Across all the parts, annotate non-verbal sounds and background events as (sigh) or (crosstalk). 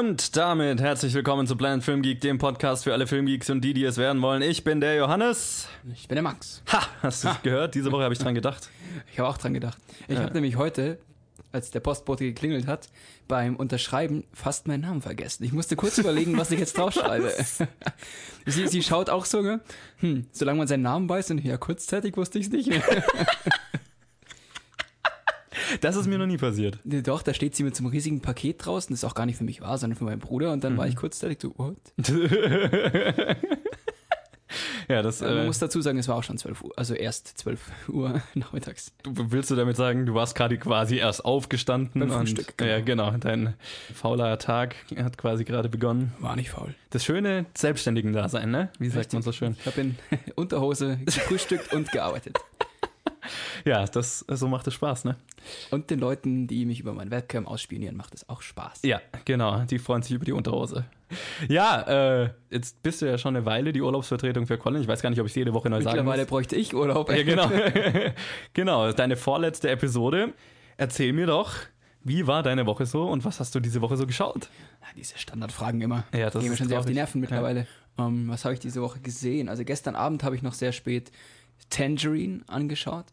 Und damit herzlich willkommen zu Planet Film Geek, dem Podcast für alle Filmgeeks und die, die es werden wollen. Ich bin der Johannes. Ich bin der Max. Ha, hast du es gehört? Diese Woche habe ich dran gedacht. Ich habe auch dran gedacht. Ich habe nämlich heute, als der Postbote geklingelt hat, beim Unterschreiben fast meinen Namen vergessen. Ich musste kurz überlegen, was ich jetzt draufschreibe. (laughs) (laughs) sie, sie schaut auch so, ne? hm, solange man seinen Namen weiß, und ja, kurzzeitig wusste ich es nicht. (laughs) Das ist mir noch nie passiert. Doch, da steht sie mit so einem riesigen Paket draußen, das auch gar nicht für mich war, sondern für meinen Bruder. Und dann war ich kurzzeitig so, what? (laughs) Ja, das. Man Äh, muss dazu sagen, es war auch schon 12 Uhr, also erst 12 Uhr (laughs) nachmittags. du- willst du damit sagen, du warst gerade quasi erst aufgestanden? Beim und, Frühstück, genau. Ja, genau. Dein fauler Tag hat quasi gerade begonnen. War nicht faul. Das schöne Selbstständigen-Dasein, ne? Wie sagt man so schön? Ich habe in (laughs) Unterhose gefrühstückt und gearbeitet. Ja, das, so macht es Spaß, ne? Und den Leuten, die mich über mein Webcam ausspionieren, macht es auch Spaß. Ja, genau. Die freuen sich über die Unterhose. Ja, äh, jetzt bist du ja schon eine Weile die Urlaubsvertretung für Colin. Ich weiß gar nicht, ob ich jede Woche neu sagen Mittlerweile muss. bräuchte ich Urlaub. Ja, genau. (laughs) genau, deine vorletzte Episode. Erzähl mir doch, wie war deine Woche so und was hast du diese Woche so geschaut? Ja, diese Standardfragen immer. Ja, das Gehen mir schon sehr auf die. Nerven mittlerweile. Ähm, was habe ich diese Woche gesehen? Also gestern Abend habe ich noch sehr spät Tangerine angeschaut.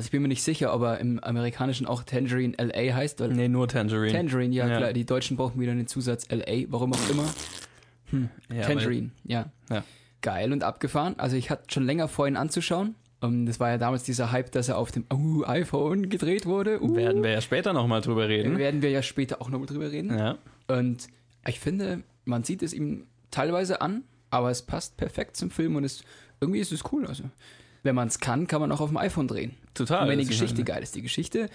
Also ich bin mir nicht sicher, ob er im Amerikanischen auch Tangerine LA heißt. Weil Nee, nur Tangerine. Tangerine, ja, Ja. klar. Die Deutschen brauchen wieder den Zusatz LA, warum auch immer. Ja, Tangerine, ja. Ja. Geil und abgefahren. Also ich hatte schon länger vor, ihn anzuschauen. Ähm, das war ja damals dieser Hype, dass er auf dem uh, iPhone gedreht wurde. Uh, Werden wir ja später nochmal drüber reden. werden wir ja später auch noch mal drüber reden. Ja. Und ich finde, man sieht es ihm teilweise an, aber es passt perfekt zum Film und es, irgendwie ist es cool. Also, wenn man es kann, kann man auch auf dem iPhone drehen. Total. Und wenn die Das ist Geschichte geil ist. Die Geschichte,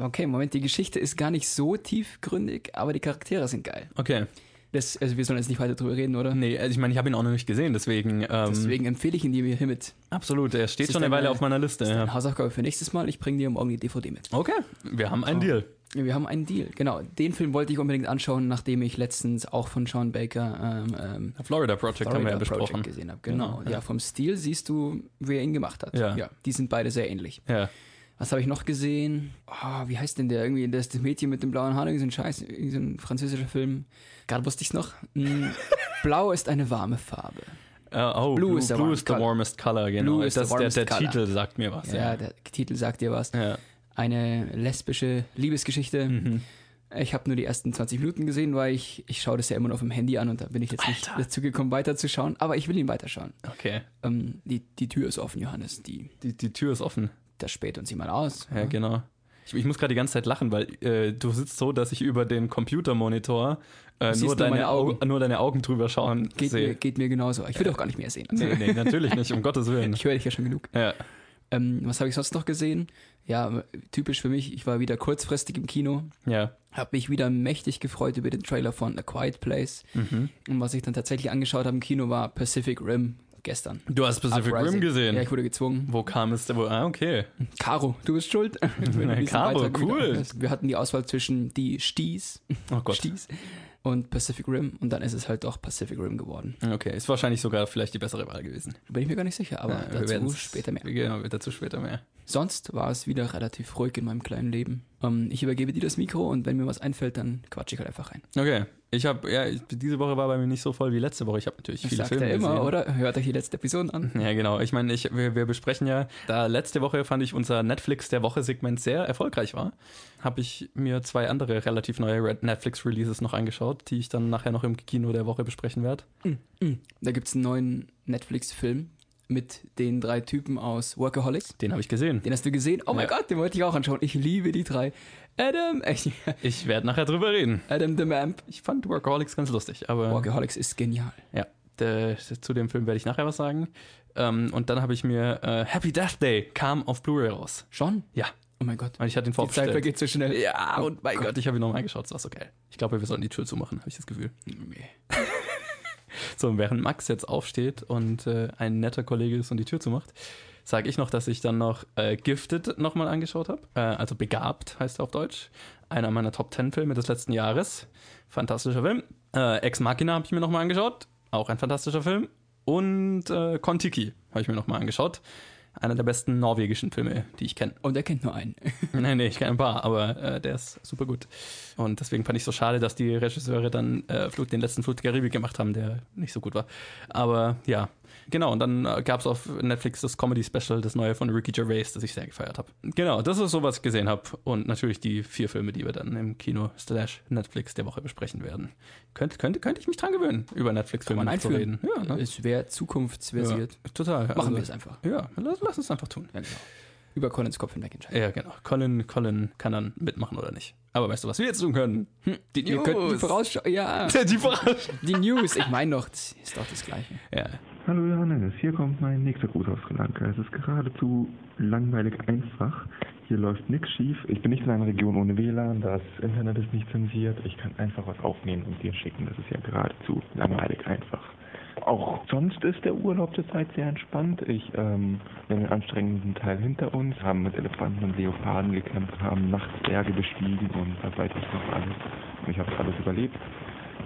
okay, Moment, die Geschichte ist gar nicht so tiefgründig, aber die Charaktere sind geil. Okay. Das, also wir sollen jetzt nicht weiter drüber reden, oder? Nee, also ich meine, ich habe ihn auch noch nicht gesehen, deswegen. Ähm, Deswegen empfehle ich ihn dir hiermit. absolut, er steht ist schon eine Weile auf meiner Liste. Eine Ja. Hausaufgabe für nächstes Mal. Ich bringe dir morgen die DVD mit. Okay, wir haben einen Deal. Wir haben einen Deal, genau. Den Film wollte ich unbedingt anschauen, nachdem ich letztens auch von Sean Baker ähm, ähm, Florida Project haben wir ja Florida besprochen. Project gesehen habe. Genau. Genau, ja. ja. vom Stil siehst du, wie er ihn gemacht hat. Ja. die sind beide sehr ähnlich. Ja. Was habe ich noch gesehen? Oh, wie heißt denn der? Irgendwie das, das Mädchen mit dem blauen Haaren, irgendein Scheiß, irgendein französischer Film. Gerade wusste ich es noch. Hm, (laughs) Blau ist eine warme Farbe. Äh, oh, Blue Blue, is the Blue is the warmest color, genau. Blue is the das, der warmest der color. Titel sagt mir was. Ja, Ja. der Titel sagt dir was. ja. Eine lesbische Liebesgeschichte. Mhm. Ich habe nur die ersten 20 Minuten gesehen, weil ich, ich schaue das ja immer noch auf dem Handy an und da bin ich jetzt nicht Alter. dazu gekommen, weiterzuschauen. Aber ich will ihn weiterschauen. Okay. Ähm, die, die Tür ist offen, Johannes. Die, Die, die Tür ist offen. das späht uns jemand aus. Ja, genau. Ich, ich muss gerade die ganze Zeit lachen, weil äh, du sitzt so, dass ich über den Computermonitor äh, nur, deine Augen. Augen. nur deine Augen drüber schauen Geht, sehe. mir, geht mir genauso. Ich will doch gar nicht mehr sehen. Also, Nee, nee, natürlich nicht, um Gottes Willen. Ich höre dich ja schon genug. Ja. Ähm, was habe ich sonst noch gesehen? Ja, typisch für mich, ich war wieder kurzfristig im Kino, Ja. habe mich wieder mächtig gefreut über den Trailer von A Quiet Place. Mhm. Und was ich dann tatsächlich angeschaut habe im Kino war Pacific Rim gestern. Du hast Pacific Uprising. Rim gesehen. Ja, ich wurde gezwungen. Wo kam es denn? Ah, okay. Caro, du bist schuld. (laughs) Caro, cool. wieder. Wir hatten die Auswahl zwischen die Sties, Oh Gott. Sties und Pacific Rim und dann ist es halt doch Pacific Rim geworden. Okay, ist wahrscheinlich sogar vielleicht die bessere Wahl gewesen. Bin ich mir gar nicht sicher, aber Ja, dazu später mehr. Genau, dazu später mehr. Sonst war es wieder relativ ruhig in meinem kleinen Leben. Ähm, ich übergebe dir das Mikro und wenn mir was einfällt, dann quatsche ich halt einfach rein. Okay, ich habe, ja, ich, diese Woche war bei mir nicht so voll wie letzte Woche. Ich habe natürlich viele sagt Filme er immer, gesehen. oder? Hört euch die letzte Episode an. Ja, genau. Ich meine, ich, wir, wir besprechen ja, da letzte Woche fand ich unser Netflix der Woche-Segment sehr erfolgreich war, habe ich mir zwei andere relativ neue Red- Netflix-Releases noch angeschaut, die ich dann nachher noch im Kino der Woche besprechen werde. Da gibt es einen neuen Netflix-Film mit den drei Typen aus Workaholics. Den habe ich gesehen. Den hast du gesehen? Oh mein Ja. Gott, den wollte ich auch anschauen. Ich liebe die drei. Adam, (laughs) äh, Ich werde nachher drüber reden. Adam the Mamp. Ich fand Workaholics ganz lustig, aber Workaholics ist genial. ja, der, zu dem Film werde ich nachher was sagen. Ähm, und dann habe ich mir äh, Happy Death Day kam auf Blu-ray raus. Schon? Ja, Oh mein Gott. weil ich hatte ihn Die Zeit vorbestellt. vergeht so schnell. Ja, Oh und mein Gott, ich habe ihn nochmal angeschaut, das war so geil. Ich glaube, wir sollten die Tür zumachen, habe ich das Gefühl. Nee. (laughs) So, und während Max jetzt aufsteht und äh, ein netter Kollege ist und die Tür zumacht, sage ich noch, dass ich dann noch äh, Gifted nochmal angeschaut habe. Äh, also Begabt heißt er auf Deutsch. Einer meiner Top 10 Filme des letzten Jahres. Fantastischer Film. Äh, Ex Machina habe ich mir nochmal angeschaut. Auch ein fantastischer Film. Und äh, Kontiki habe ich mir nochmal angeschaut. Einer der besten norwegischen Filme, die ich kenne. Und er kennt nur einen. (laughs) nee, nee, ich kenne ein paar, aber äh, der ist super gut. Und deswegen fand ich so schade, dass die Regisseure dann äh, Flut, den letzten Flut der Karibik gemacht haben, der nicht so gut war. Aber ja, Genau, und dann äh, gab es auf Netflix das Comedy-Special, das neue von Ricky Gervais, das ich sehr gefeiert habe. Genau, das ist so, was ich gesehen habe. Und natürlich die vier Filme, die wir dann im Kino slash Netflix der Woche besprechen werden. Könnte, könnte, könnte ich mich dran gewöhnen, über Netflix-Filme zu reden. Ja, ne? Es wäre zukunftsversiert. Ja, total. Machen also, wir es einfach. Ja, lass, lass es einfach tun. Ja, genau über Collins Kopf hinweg entscheiden. Ja, genau. Colin, Colin kann dann mitmachen oder nicht. Aber weißt du, was wir jetzt tun können? Hm, die News. Die Vorausschau. Ja. (laughs) die Vorausschau. Die News. Ich meine doch, ist doch das Gleiche. Ja. Hallo Johannes, hier kommt mein nächster Gruß aus Sri Lanka. Es ist geradezu langweilig einfach. Hier läuft nichts schief. Ich bin nicht in einer Region ohne WLAN, das Internet ist nicht zensiert. Ich kann einfach was aufnehmen und dir schicken. Das ist ja geradezu langweilig einfach. Auch sonst ist der Urlaub zurzeit sehr entspannt. Ich ähm, wir einen anstrengenden Teil hinter uns, haben mit Elefanten und Leoparden gekämpft, haben nachts Berge bestiegen und was weiß ich noch alles. Und ich habe alles überlebt.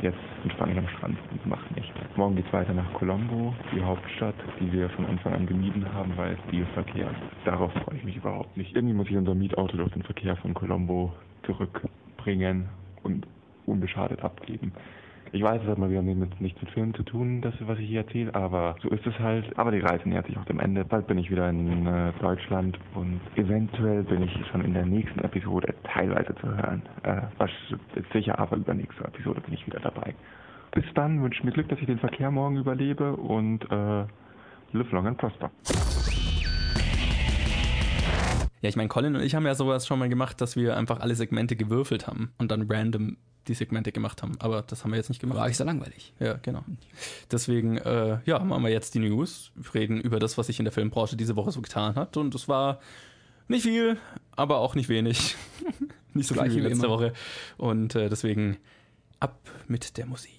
Jetzt entspanne ich am Strand und mache nichts. Morgen geht es weiter nach Colombo, die Hauptstadt, die wir von Anfang an gemieden haben, weil viel Verkehr. Darauf freue ich mich überhaupt nicht. Irgendwie muss ich unser Mietauto durch den Verkehr von Colombo zurückbringen und unbeschadet abgeben. Ich weiß, es hat mal wieder nichts mit Filmen zu tun, das, was ich hier erzähle, aber so ist es halt. Aber die Reise nähert sich auch dem Ende. Bald bin ich wieder in äh, Deutschland und eventuell bin ich schon in der nächsten Episode teilweise zu hören. Äh, was sicher, aber übernächste Episode bin ich wieder dabei. Bis dann, wünsche mir Glück, dass ich den Verkehr morgen überlebe und äh, live long and prosper. Ja, ich meine, Colin und ich haben ja sowas schon mal gemacht, dass wir einfach alle Segmente gewürfelt haben und dann random die Segmente gemacht haben. Aber das haben wir jetzt nicht gemacht. War eigentlich so langweilig. Ja, genau. Deswegen, äh, ja, machen wir jetzt die News, reden über das, was sich in der Filmbranche diese Woche so getan hat. Und es war nicht viel, aber auch nicht wenig. (laughs) nicht so Gleich viel wie letzte immer. Woche. Und äh, deswegen ab mit der Musik.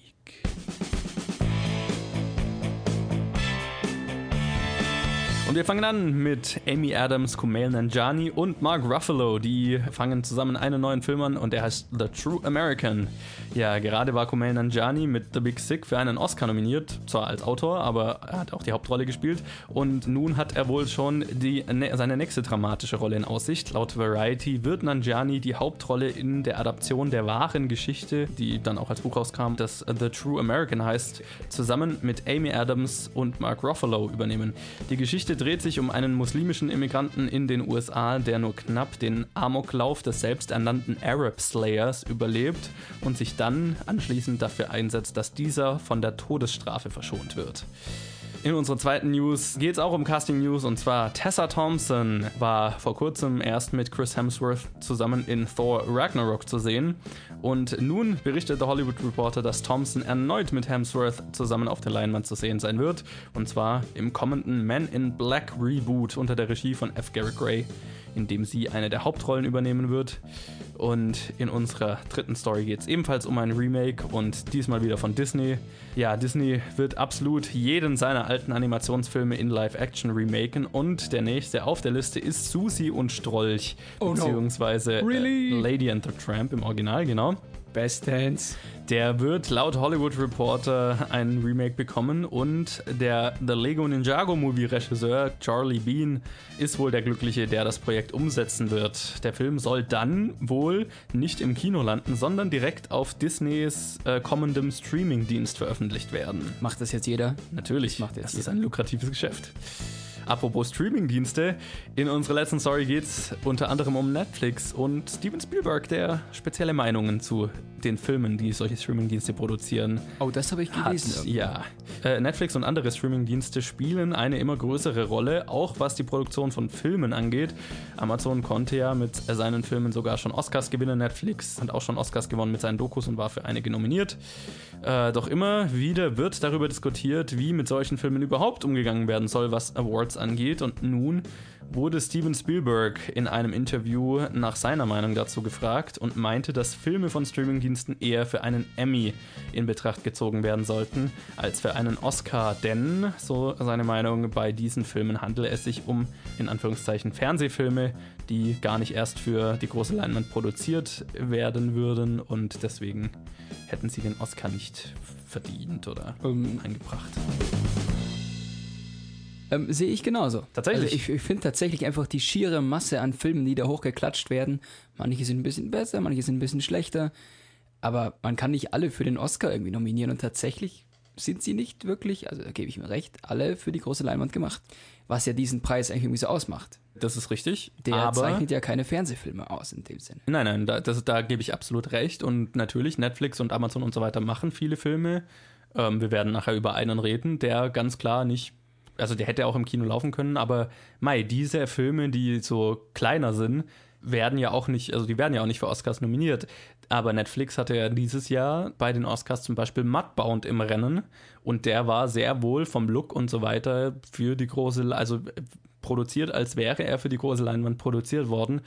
Und wir fangen an mit Amy Adams, Kumail Nanjiani und Mark Ruffalo. Die fangen zusammen einen neuen Film an und der heißt The True American. Ja, gerade war Kumail Nanjiani mit The Big Sick für einen Oscar nominiert, zwar als Autor, aber er hat auch die Hauptrolle gespielt. Und nun hat er wohl schon die, ne, seine nächste dramatische Rolle in Aussicht. Laut Variety wird Nanjiani die Hauptrolle in der Adaption der wahren Geschichte, die dann auch als Buch rauskam, das The True American heißt, zusammen mit Amy Adams und Mark Ruffalo übernehmen. Die Geschichte dreht sich um einen muslimischen Immigranten in den USA, der nur knapp den Amoklauf des selbsternannten Arab Slayers überlebt und sich dann anschließend dafür einsetzt, dass dieser von der Todesstrafe verschont wird. In unserer zweiten News geht es auch um Casting News und zwar Tessa Thompson war vor kurzem erst mit Chris Hemsworth zusammen in Thor Ragnarok zu sehen und nun berichtet der Hollywood Reporter, dass Thompson erneut mit Hemsworth zusammen auf der Leinwand zu sehen sein wird und zwar im kommenden Men in Black Reboot unter der Regie von F. Garrett Gray in dem sie eine der Hauptrollen übernehmen wird. Und in unserer dritten Story geht es ebenfalls um ein Remake und diesmal wieder von Disney. Ja, Disney wird absolut jeden seiner alten Animationsfilme in Live-Action remaken und der nächste auf der Liste ist Susi und Strolch, oh beziehungsweise no. really? äh, Lady and the Tramp im Original, genau. Bestens. Der wird laut Hollywood Reporter ein Remake bekommen und der The Lego Ninjago Movie Regisseur Charlie Bean ist wohl der Glückliche, der das Projekt umsetzen wird. Der Film soll dann wohl nicht im Kino landen, sondern direkt auf Disneys äh, kommendem Streamingdienst veröffentlicht werden. Macht das jetzt jeder? Natürlich. Macht jetzt das jeder. ist ein lukratives Geschäft. Apropos Streamingdienste, in unserer letzten Story geht es unter anderem um Netflix und Steven Spielberg, der spezielle Meinungen zu den Filmen, die solche Streamingdienste produzieren. Oh, das habe ich gelesen. Hat, ja. Äh, Netflix und andere Streamingdienste spielen eine immer größere Rolle, auch was die Produktion von Filmen angeht. Amazon konnte ja mit seinen Filmen sogar schon Oscars gewinnen. Netflix hat auch schon Oscars gewonnen mit seinen Dokus und war für einige nominiert. Äh, doch immer wieder wird darüber diskutiert, wie mit solchen Filmen überhaupt umgegangen werden soll, was Awards angeht. Und nun wurde Steven Spielberg in einem Interview nach seiner Meinung dazu gefragt und meinte, dass Filme von Streamingdiensten eher für einen Emmy in Betracht gezogen werden sollten als für einen Oscar, denn, so seine Meinung, bei diesen Filmen handele es sich um in Anführungszeichen Fernsehfilme, die gar nicht erst für die große Leinwand produziert werden würden und deswegen hätten sie den Oscar nicht verdient oder um, eingebracht. Ähm, Sehe ich genauso. Tatsächlich? Also ich, ich finde tatsächlich einfach die schiere Masse an Filmen, die da hochgeklatscht werden. Manche sind ein bisschen besser, manche sind ein bisschen schlechter. Aber man kann nicht alle für den Oscar irgendwie nominieren. Und tatsächlich sind sie nicht wirklich, also da gebe ich mir recht, alle für die große Leinwand gemacht. Was ja diesen Preis eigentlich irgendwie so ausmacht. Das ist richtig. Der aber zeichnet ja keine Fernsehfilme aus in dem Sinne. Nein, nein, da, das, da gebe ich absolut recht. Und natürlich, Netflix und Amazon und so weiter machen viele Filme. Ähm, wir werden nachher über einen reden, der ganz klar nicht, also der hätte auch im Kino laufen können, aber Mai, diese Filme, die so kleiner sind, werden ja auch nicht, also die werden ja auch nicht für Oscars nominiert. Aber Netflix hatte ja dieses Jahr bei den Oscars zum Beispiel Mudbound im Rennen und der war sehr wohl vom Look und so weiter für die große, also produziert, als wäre er für die große Leinwand produziert worden.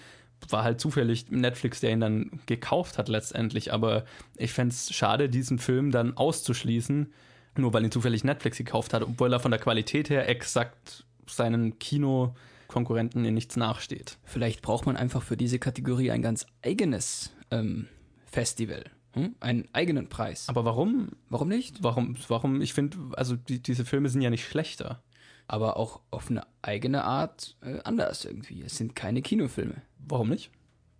War halt zufällig Netflix, der ihn dann gekauft hat letztendlich. Aber ich fände es schade, diesen Film dann auszuschließen, nur weil ihn zufällig Netflix gekauft hat, obwohl er von der Qualität her exakt seinen Kinokonkurrenten in nichts nachsteht. Vielleicht braucht man einfach für diese Kategorie ein ganz eigenes ähm, Festival. Hm? Einen eigenen Preis. Aber warum? Warum nicht? Warum? Warum? Ich finde, also die, diese Filme sind ja nicht schlechter. Aber auch auf eine eigene Art äh, anders irgendwie. Es sind keine Kinofilme. Warum nicht?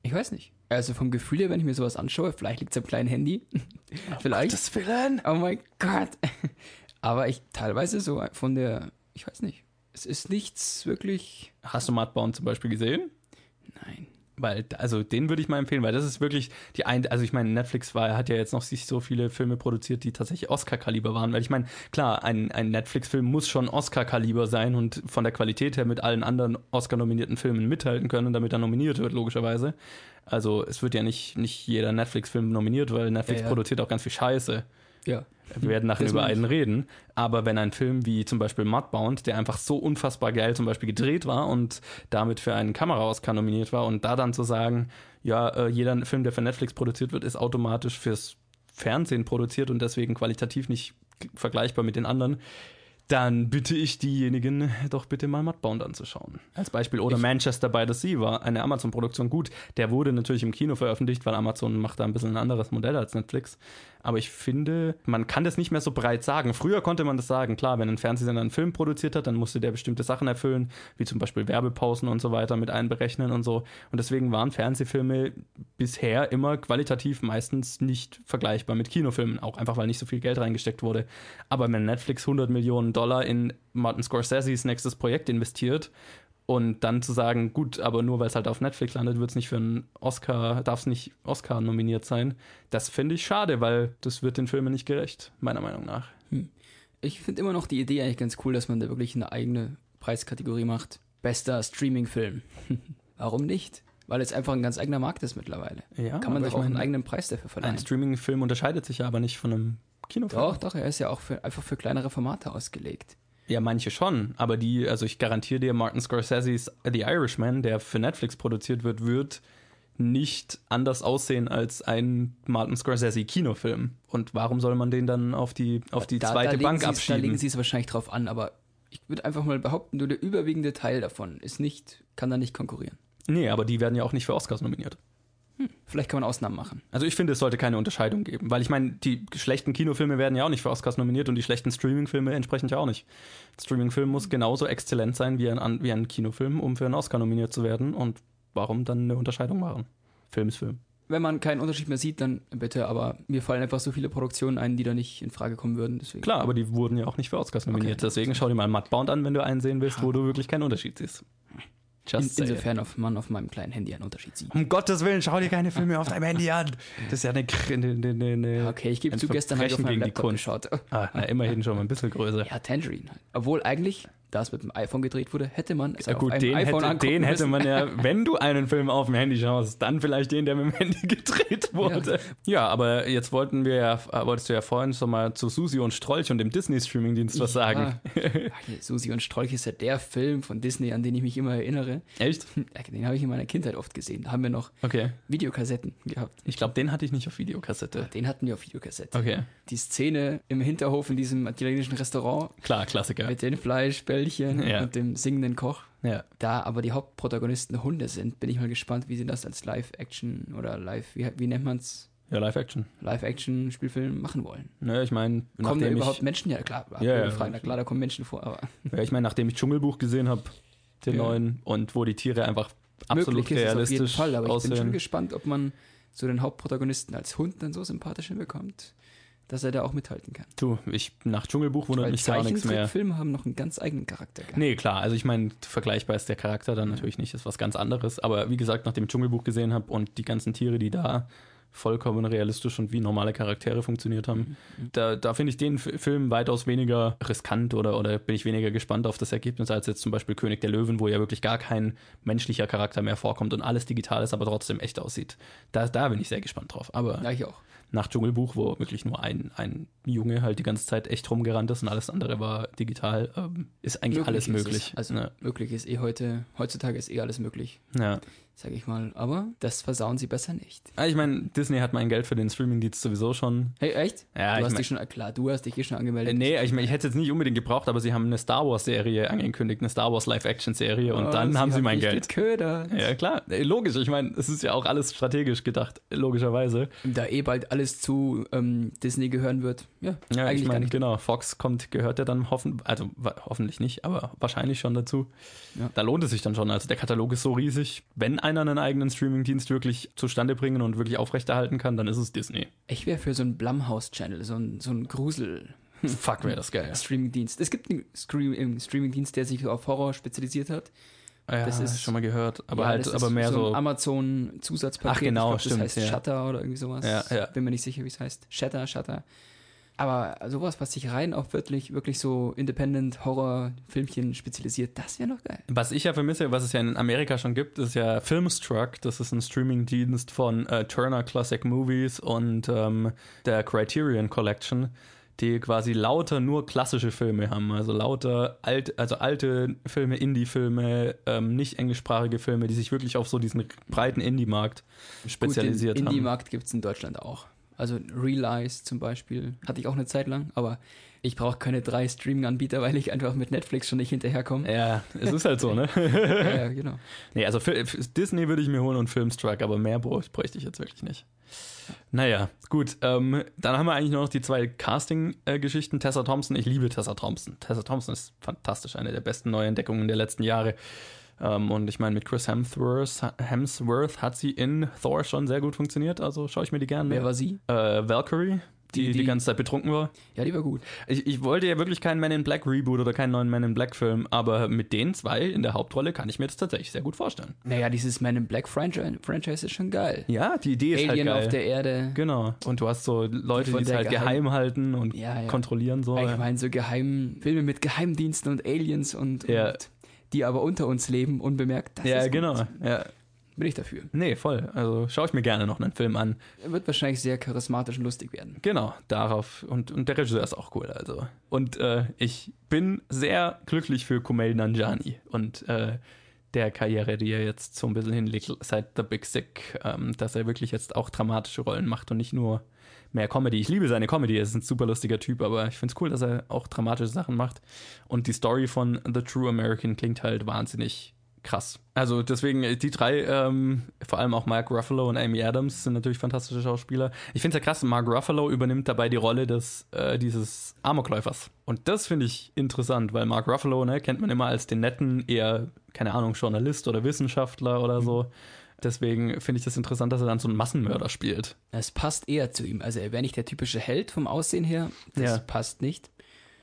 Ich weiß nicht. Also vom Gefühl her, wenn ich mir sowas anschaue, vielleicht liegt es am kleinen Handy. (laughs) vielleicht. Das Willen. Oh mein Gott. (laughs) Aber ich teilweise so von der, ich weiß nicht. Es ist nichts wirklich. Hast du Mudbound zum Beispiel gesehen? Nein. Weil, also den würde ich mal empfehlen, weil das ist wirklich die ein, also ich meine, Netflix war, hat ja jetzt noch sich so viele Filme produziert, die tatsächlich Oscar-Kaliber waren. Weil ich meine, klar, ein, ein Netflix-Film muss schon Oscar-Kaliber sein und von der Qualität her mit allen anderen Oscar-nominierten Filmen mithalten können, damit er nominiert wird, logischerweise. Also es wird ja nicht, nicht jeder Netflix-Film nominiert, weil Netflix Ja, ja. produziert auch ganz viel Scheiße. Ja. Wir werden nachher Das über einen reden. Aber wenn ein Film wie zum Beispiel Mudbound, der einfach so unfassbar geil zum Beispiel gedreht war und damit für einen Kamera-Oscar nominiert war und da dann zu sagen, ja, äh, jeder Film, der für Netflix produziert wird, ist automatisch fürs Fernsehen produziert und deswegen qualitativ nicht vergleichbar mit den anderen, dann bitte ich diejenigen doch bitte mal Mudbound anzuschauen. Als Beispiel. Oder Ich- Manchester by the Sea war eine Amazon-Produktion. Gut, der wurde natürlich im Kino veröffentlicht, weil Amazon macht da ein bisschen ein anderes Modell als Netflix. Aber ich finde, man kann das nicht mehr so breit sagen. Früher konnte man das sagen. Klar, wenn ein Fernsehsender einen Film produziert hat, dann musste der bestimmte Sachen erfüllen, wie zum Beispiel Werbepausen und so weiter mit einberechnen und so. Und deswegen waren Fernsehfilme bisher immer qualitativ meistens nicht vergleichbar mit Kinofilmen. Auch einfach, weil nicht so viel Geld reingesteckt wurde. Aber wenn Netflix 100 Millionen Dollar in Martin Scorseses nächstes Projekt investiert und dann zu sagen, gut, aber nur weil es halt auf Netflix landet, wird es nicht für einen Oscar, darf es nicht Oscar nominiert sein, das finde ich schade, weil das wird den Filmen nicht gerecht, meiner Meinung nach. Ich finde immer noch die Idee eigentlich ganz cool, dass man da wirklich eine eigene Preiskategorie macht. Bester Streaming-Film. (laughs) Warum nicht? Weil es einfach ein ganz eigener Markt ist mittlerweile. Ja, Kann man doch auch einen eigenen Preis dafür Ein verleihen. Streaming-Film unterscheidet sich ja aber nicht von einem Kinofilm. Doch, doch, er ist ja auch für, einfach für kleinere Formate ausgelegt. Ja, manche schon, aber die, also ich garantiere dir, Martin Scorseses The Irishman, der für Netflix produziert wird, wird nicht anders aussehen als ein Martin Scorsese Kinofilm. Und warum soll man den dann auf die, auf die Da- zweite da Bank es- Da abschieben? legen Sie es wahrscheinlich drauf an, aber ich würde einfach mal behaupten, nur der überwiegende Teil davon ist nicht, kann da nicht konkurrieren. nee, aber die werden ja auch nicht für Oscars nominiert. Vielleicht kann man Ausnahmen machen. Also ich finde, es sollte keine Unterscheidung geben, weil ich meine, die schlechten Kinofilme werden ja auch nicht für Oscars nominiert und die schlechten Streamingfilme entsprechend ja auch nicht. Streamingfilm muss genauso exzellent sein wie ein, wie ein Kinofilm, um für einen Oscar nominiert zu werden. Und warum dann eine Unterscheidung machen? Film ist Film. Wenn man keinen Unterschied mehr sieht, dann bitte, aber mir fallen einfach so viele Produktionen ein, die da nicht in Frage kommen würden. Deswegen. Klar, aber die wurden ja auch nicht für Oscars nominiert. Okay. Deswegen schau dir mal Mudbound an, wenn du einen sehen willst, wo du wirklich keinen Unterschied siehst. In, insofern auf man auf meinem kleinen Handy einen Unterschied sieht. Um Gottes Willen, schau dir keine Filme auf deinem Handy an. Das ist ja eine... eine, eine, eine Okay, ich gebe zu, gestern habe ich auf meinem Laptop geschaut. Ah, na, immerhin schon mal ein bisschen größer. Ja, Tangerine. Obwohl eigentlich, da es mit dem iPhone gedreht wurde, hätte man es Ja auf gut, einem den, iPhone hätte, den hätte müssen. man ja, (laughs) wenn du einen Film auf dem Handy schaust, dann vielleicht den, der mit dem Handy (laughs) gedreht wurde. Ja, aber jetzt wollten wir ja, wolltest du ja vorhin schon mal zu Susi und Strolch und dem Disney-Streaming-Dienst was sagen. Ja. (laughs) Ach, hier, Susi und Strolch ist ja der Film von Disney, an den ich mich immer erinnere. Echt? Den habe ich in meiner Kindheit oft gesehen. Da haben wir noch Okay. Videokassetten gehabt. Ich glaube, den hatte ich nicht auf Videokassette. Den hatten wir auf Videokassette. Okay. Die Szene im Hinterhof in diesem italienischen Restaurant Klar, Klassiker. mit den Fleischbällchen Ja. und dem singenden Koch. Ja. Da aber die Hauptprotagonisten Hunde sind, bin ich mal gespannt, wie sie das als Live-Action oder Live, wie, wie nennt man's? Ja, Live-Action. Live-Action-Spielfilm machen wollen. Ne, ich meine, Kommen da überhaupt ich, Menschen? Ja, klar. Ja, ja, Frage, na klar, da kommen Menschen vor, aber (laughs) ja, ich meine, nachdem ich Dschungelbuch gesehen habe, den Ja. neuen, und wo die Tiere einfach absolut möglich ist es auf realistisch jeden Fall. Aber ich bin schon gespannt, ob man so den Hauptprotagonisten als Hund dann so sympathisch hinbekommt, dass er da auch mithalten kann. Du, ich, nach Dschungelbuch wundert Weil mich gar nichts mehr. Zeichentrickfilme haben noch einen ganz eigenen Charakter. gehabt. Nee, klar. Also ich meine, vergleichbar ist der Charakter dann natürlich nicht, ist was ganz anderes. Aber wie gesagt, nachdem ich Dschungelbuch gesehen habe und die ganzen Tiere, die da vollkommen realistisch und wie normale Charaktere funktioniert haben, da, da finde ich den F Film weitaus weniger riskant oder, oder bin ich weniger gespannt auf das Ergebnis als jetzt zum Beispiel König der Löwen, wo ja wirklich gar kein menschlicher Charakter mehr vorkommt und alles digital ist, aber trotzdem echt aussieht. Da, da bin ich sehr gespannt drauf. Aber Ja, ich auch. Nach Dschungelbuch, wo wirklich nur ein, ein Junge halt die ganze Zeit echt rumgerannt ist und alles andere war digital, ähm, ist eigentlich alles ist möglich. Es. Also ja. möglich ist eh heute, heutzutage ist eh alles möglich, ja. Sage ich mal. Aber das versauen sie besser nicht. Ah, Ich meine, Disney hat mein Geld für den Streamingdienst sowieso schon. Hey, echt? Ja, du ich hast mein- dich schon, klar, du hast dich eh schon Äh, angemeldet. nee, ich meine, ich hätte es nicht unbedingt gebraucht, aber sie haben eine Star Wars-Serie angekündigt, eine Star Wars Live-Action-Serie und Oh, dann haben sie mein Geld. Geködert. Ja, klar. Äh, Logisch. Ich meine, es ist ja auch alles strategisch gedacht, logischerweise. Da eh bald alles zu ähm, Disney gehören wird. Ja, Ja, eigentlich ich meine, genau. Fox kommt, gehört ja dann hoffen, also hoffentlich nicht, aber wahrscheinlich schon dazu. Ja. Da lohnt es sich dann schon. Also der Katalog ist so riesig. Wenn einer einen eigenen Streamingdienst wirklich zustande bringen und wirklich aufrechterhalten kann, dann ist es Disney. Ich wäre für so einen Blumhouse-Channel, so ein, so ein Grusel. Fuck, wäre das geil. Streamingdienst. Es gibt einen Stream einen Streamingdienst, der sich auf Horror spezialisiert hat. Ja, Das ist- schon mal gehört, aber Ja, halt, das ist aber mehr so. so. ein Amazon-Zusatzpaket. Ach, genau, glaub, stimmt, Das heißt ja. Shutter oder irgendwie sowas. Ja, ja. Bin mir nicht sicher, wie es heißt. Shutter, Shutter. Aber sowas, was sich rein auf wirklich, wirklich so Independent-Horror-Filmchen spezialisiert, das wäre noch geil. Was ich ja vermisse, was es ja in Amerika schon gibt, ist ja Filmstruck. Das ist ein Streamingdienst von äh, Turner Classic Movies und ähm, der Criterion Collection, die quasi lauter nur klassische Filme haben. Also lauter alt, also alte Filme, Indie-Filme, ähm, nicht englischsprachige Filme, die sich wirklich auf so diesen breiten Indie-Markt spezialisiert Gut, den haben. Indie-Markt gibt es in Deutschland auch. Also Realize zum Beispiel hatte ich auch eine Zeit lang, aber ich brauche keine drei Streaming-Anbieter, weil ich einfach mit Netflix schon nicht hinterherkomme. Ja, es ist halt so, ne? (laughs) ja, ja, genau. Nee, also Fi- F- Disney würde ich mir holen und Filmstruck, aber mehr bräuchte ich jetzt wirklich nicht. Naja, gut. Ähm, dann haben wir eigentlich nur noch die zwei Casting-Geschichten. Tessa Thompson, ich liebe Tessa Thompson. Tessa Thompson ist fantastisch, eine der besten Neuentdeckungen der letzten Jahre. Ähm, und ich meine, mit Chris Hemsworth, Hemsworth hat sie in Thor schon sehr gut funktioniert, also schaue ich mir die gerne. Wer war sie? Äh, Valkyrie, die, Die- die die- ganze Zeit betrunken war. Ja, die war gut. Ich, ich wollte ja wirklich keinen Man in Black Reboot oder keinen neuen Man in Black Film, aber mit den zwei in der Hauptrolle kann ich mir das tatsächlich sehr gut vorstellen. Naja, dieses Man in Black Franchise, Franchise ist schon geil. Ja, die Idee ist Alien halt geil. auf der Erde. Genau. Und du hast so Leute, von die es halt Geheim- geheim halten und Ja, ja. kontrollieren so. Ich meine, so geheim, Filme mit Geheimdiensten und Aliens und, Ja. und die aber unter uns leben, unbemerkt. Das ja, genau. Ja. Bin ich dafür. Nee, voll. Also schaue ich mir gerne noch einen Film an. Er wird wahrscheinlich sehr charismatisch und lustig werden. Genau, darauf. Und, und der Regisseur ist auch cool. Also. Und äh, ich bin sehr glücklich für Kumail Nanjiani und äh, der Karriere, die er jetzt so ein bisschen hinlegt seit The Big Sick, ähm, dass er wirklich jetzt auch dramatische Rollen macht und nicht nur mehr Comedy. Ich liebe seine Comedy, er ist ein super lustiger Typ, aber ich finde es cool, dass er auch dramatische Sachen macht. Und die Story von The True American klingt halt wahnsinnig krass. Also deswegen, äh, die drei, ähm, vor allem auch Mark Ruffalo und Amy Adams, sind natürlich fantastische Schauspieler. Ich finde es ja krass, Mark Ruffalo übernimmt dabei die Rolle des, äh, dieses Amokläufers. Und das finde ich interessant, weil Mark Ruffalo, ne, kennt man immer als den netten, eher, keine Ahnung, Journalist oder Wissenschaftler oder so. Deswegen finde ich das interessant, dass er dann so einen Massenmörder spielt. Es passt eher zu ihm. Also er wäre nicht der typische Held vom Aussehen her. Das Ja. passt nicht.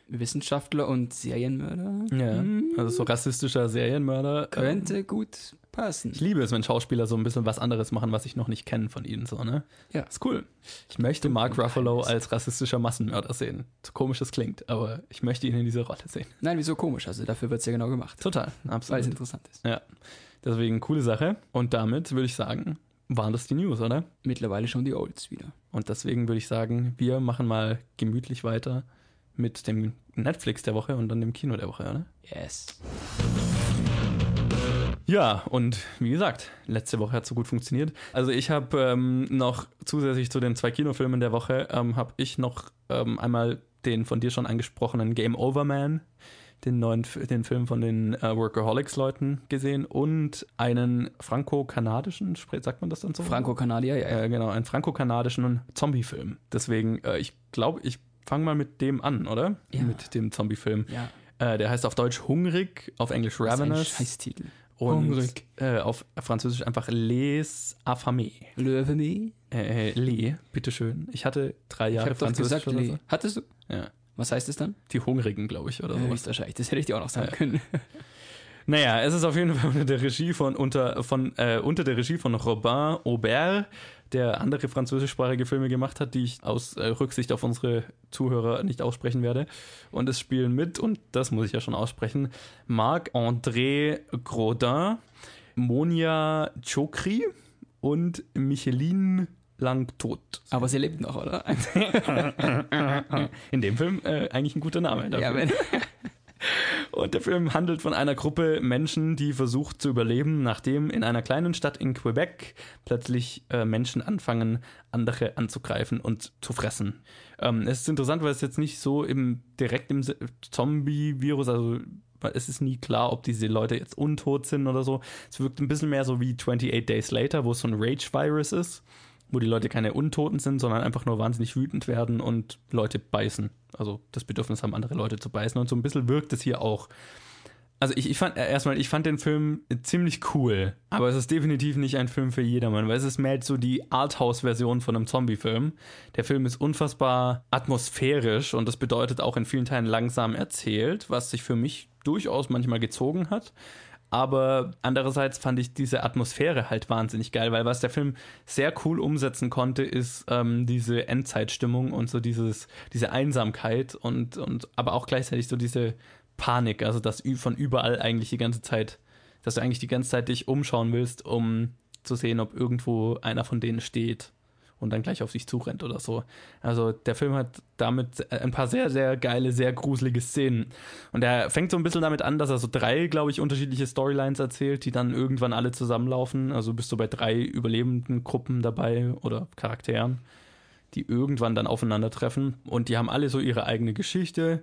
Wissenschaftler und Serienmörder Ja. hm, Also so rassistischer Serienmörder. Ähm, könnte gut passen. Ich liebe es, wenn Schauspieler so ein bisschen was anderes machen, was ich noch nicht kenne von ihnen, so, ne? Ja. Ist cool. Ich möchte Mark und Ruffalo als rassistischer Massenmörder sehen. So komisch es klingt, aber ich möchte ihn in dieser Rolle sehen. Nein, wieso komisch? Also dafür wird es ja genau gemacht. Total, Weil es absolut. interessant ist. Ja. Deswegen coole Sache. Und damit würde ich sagen, waren das die News, oder? Mittlerweile schon die Olds wieder. Und deswegen würde ich sagen, wir machen mal gemütlich weiter mit dem Netflix der Woche und dann dem Kino der Woche, oder? Yes. Ja, und wie gesagt, letzte Woche hat so gut funktioniert. Also ich habe ähm, noch zusätzlich zu den zwei Kinofilmen der Woche, ähm, habe ich noch ähm, einmal den von dir schon angesprochenen Game Over Man den neuen den Film von den äh, Workaholics-Leuten gesehen und einen franco-kanadischen, sagt man das dann so? Franco-Kanadier, ja. Äh, genau, einen franco-kanadischen Zombie-Film. Deswegen, äh, ich glaube, ich fange mal mit dem an, oder? Ja. Mit dem Zombie-Film. Ja. Äh, der heißt auf Deutsch Hungrig, auf Englisch Das ist ein Ravenous Scheißtitel. und Hungrig. äh, auf Französisch einfach Les Affamés. Löwe me. Äh, Les, bitteschön. Ich hatte drei Ich Jahre habe doch gesagt, Lee. Hattest du? Ja. Was heißt es dann? Die Hungrigen, glaube ich, oder Äh, sowas. höchstwahrscheinlich. Das hätte ich dir auch noch sagen können. (laughs) (laughs) Naja, es ist auf jeden Fall unter der Regie von unter von äh, unter der Regie von Robin Aubert, der andere französischsprachige Filme gemacht hat, die ich aus äh, Rücksicht auf unsere Zuhörer nicht aussprechen werde. Und es spielen mit, und das muss ich ja schon aussprechen, Marc-André Grodin, Monia Chokri und Micheline Langtot. Aber sie lebt noch, oder? (laughs) In dem Film äh, eigentlich ein guter Name. dafür. ja, wenn. (laughs) Und der Film handelt von einer Gruppe Menschen, die versucht zu überleben, nachdem in einer kleinen Stadt in Quebec plötzlich äh, Menschen anfangen, andere anzugreifen und zu fressen. Ähm, es ist interessant, weil es jetzt nicht so im, direkt im Zombie-Virus, also es ist nie klar, ob diese Leute jetzt untot sind oder so. Es wirkt ein bisschen mehr so wie 28 Days Later, wo es so ein Rage-Virus ist, wo die Leute keine Untoten sind, sondern einfach nur wahnsinnig wütend werden und Leute beißen. Also das Bedürfnis haben, andere Leute zu beißen. Und so ein bisschen wirkt es hier auch. Also ich, ich fand äh, erstmal, ich fand den Film ziemlich cool, aber es ist definitiv nicht ein Film für jedermann, weil es ist mehr so die Arthouse-Version von einem Zombie-Film. Der Film ist unfassbar atmosphärisch und das bedeutet auch in vielen Teilen langsam erzählt, was sich für mich durchaus manchmal gezogen hat. Aber andererseits fand ich diese Atmosphäre halt wahnsinnig geil, weil was der Film sehr cool umsetzen konnte, ist ähm, diese Endzeitstimmung und so dieses, diese Einsamkeit und, und aber auch gleichzeitig so diese Panik, also dass von überall eigentlich die ganze Zeit, dass du eigentlich die ganze Zeit dich umschauen willst, um zu sehen, ob irgendwo einer von denen steht und dann gleich auf sich zurennt oder so. Also der Film hat damit ein paar sehr, sehr geile, sehr gruselige Szenen. Und er fängt so ein bisschen damit an, dass er so drei, glaube ich, unterschiedliche Storylines erzählt, die dann irgendwann alle zusammenlaufen. Also bist du bei drei überlebenden Gruppen dabei oder Charakteren, die irgendwann dann aufeinandertreffen. Und die haben alle so ihre eigene Geschichte,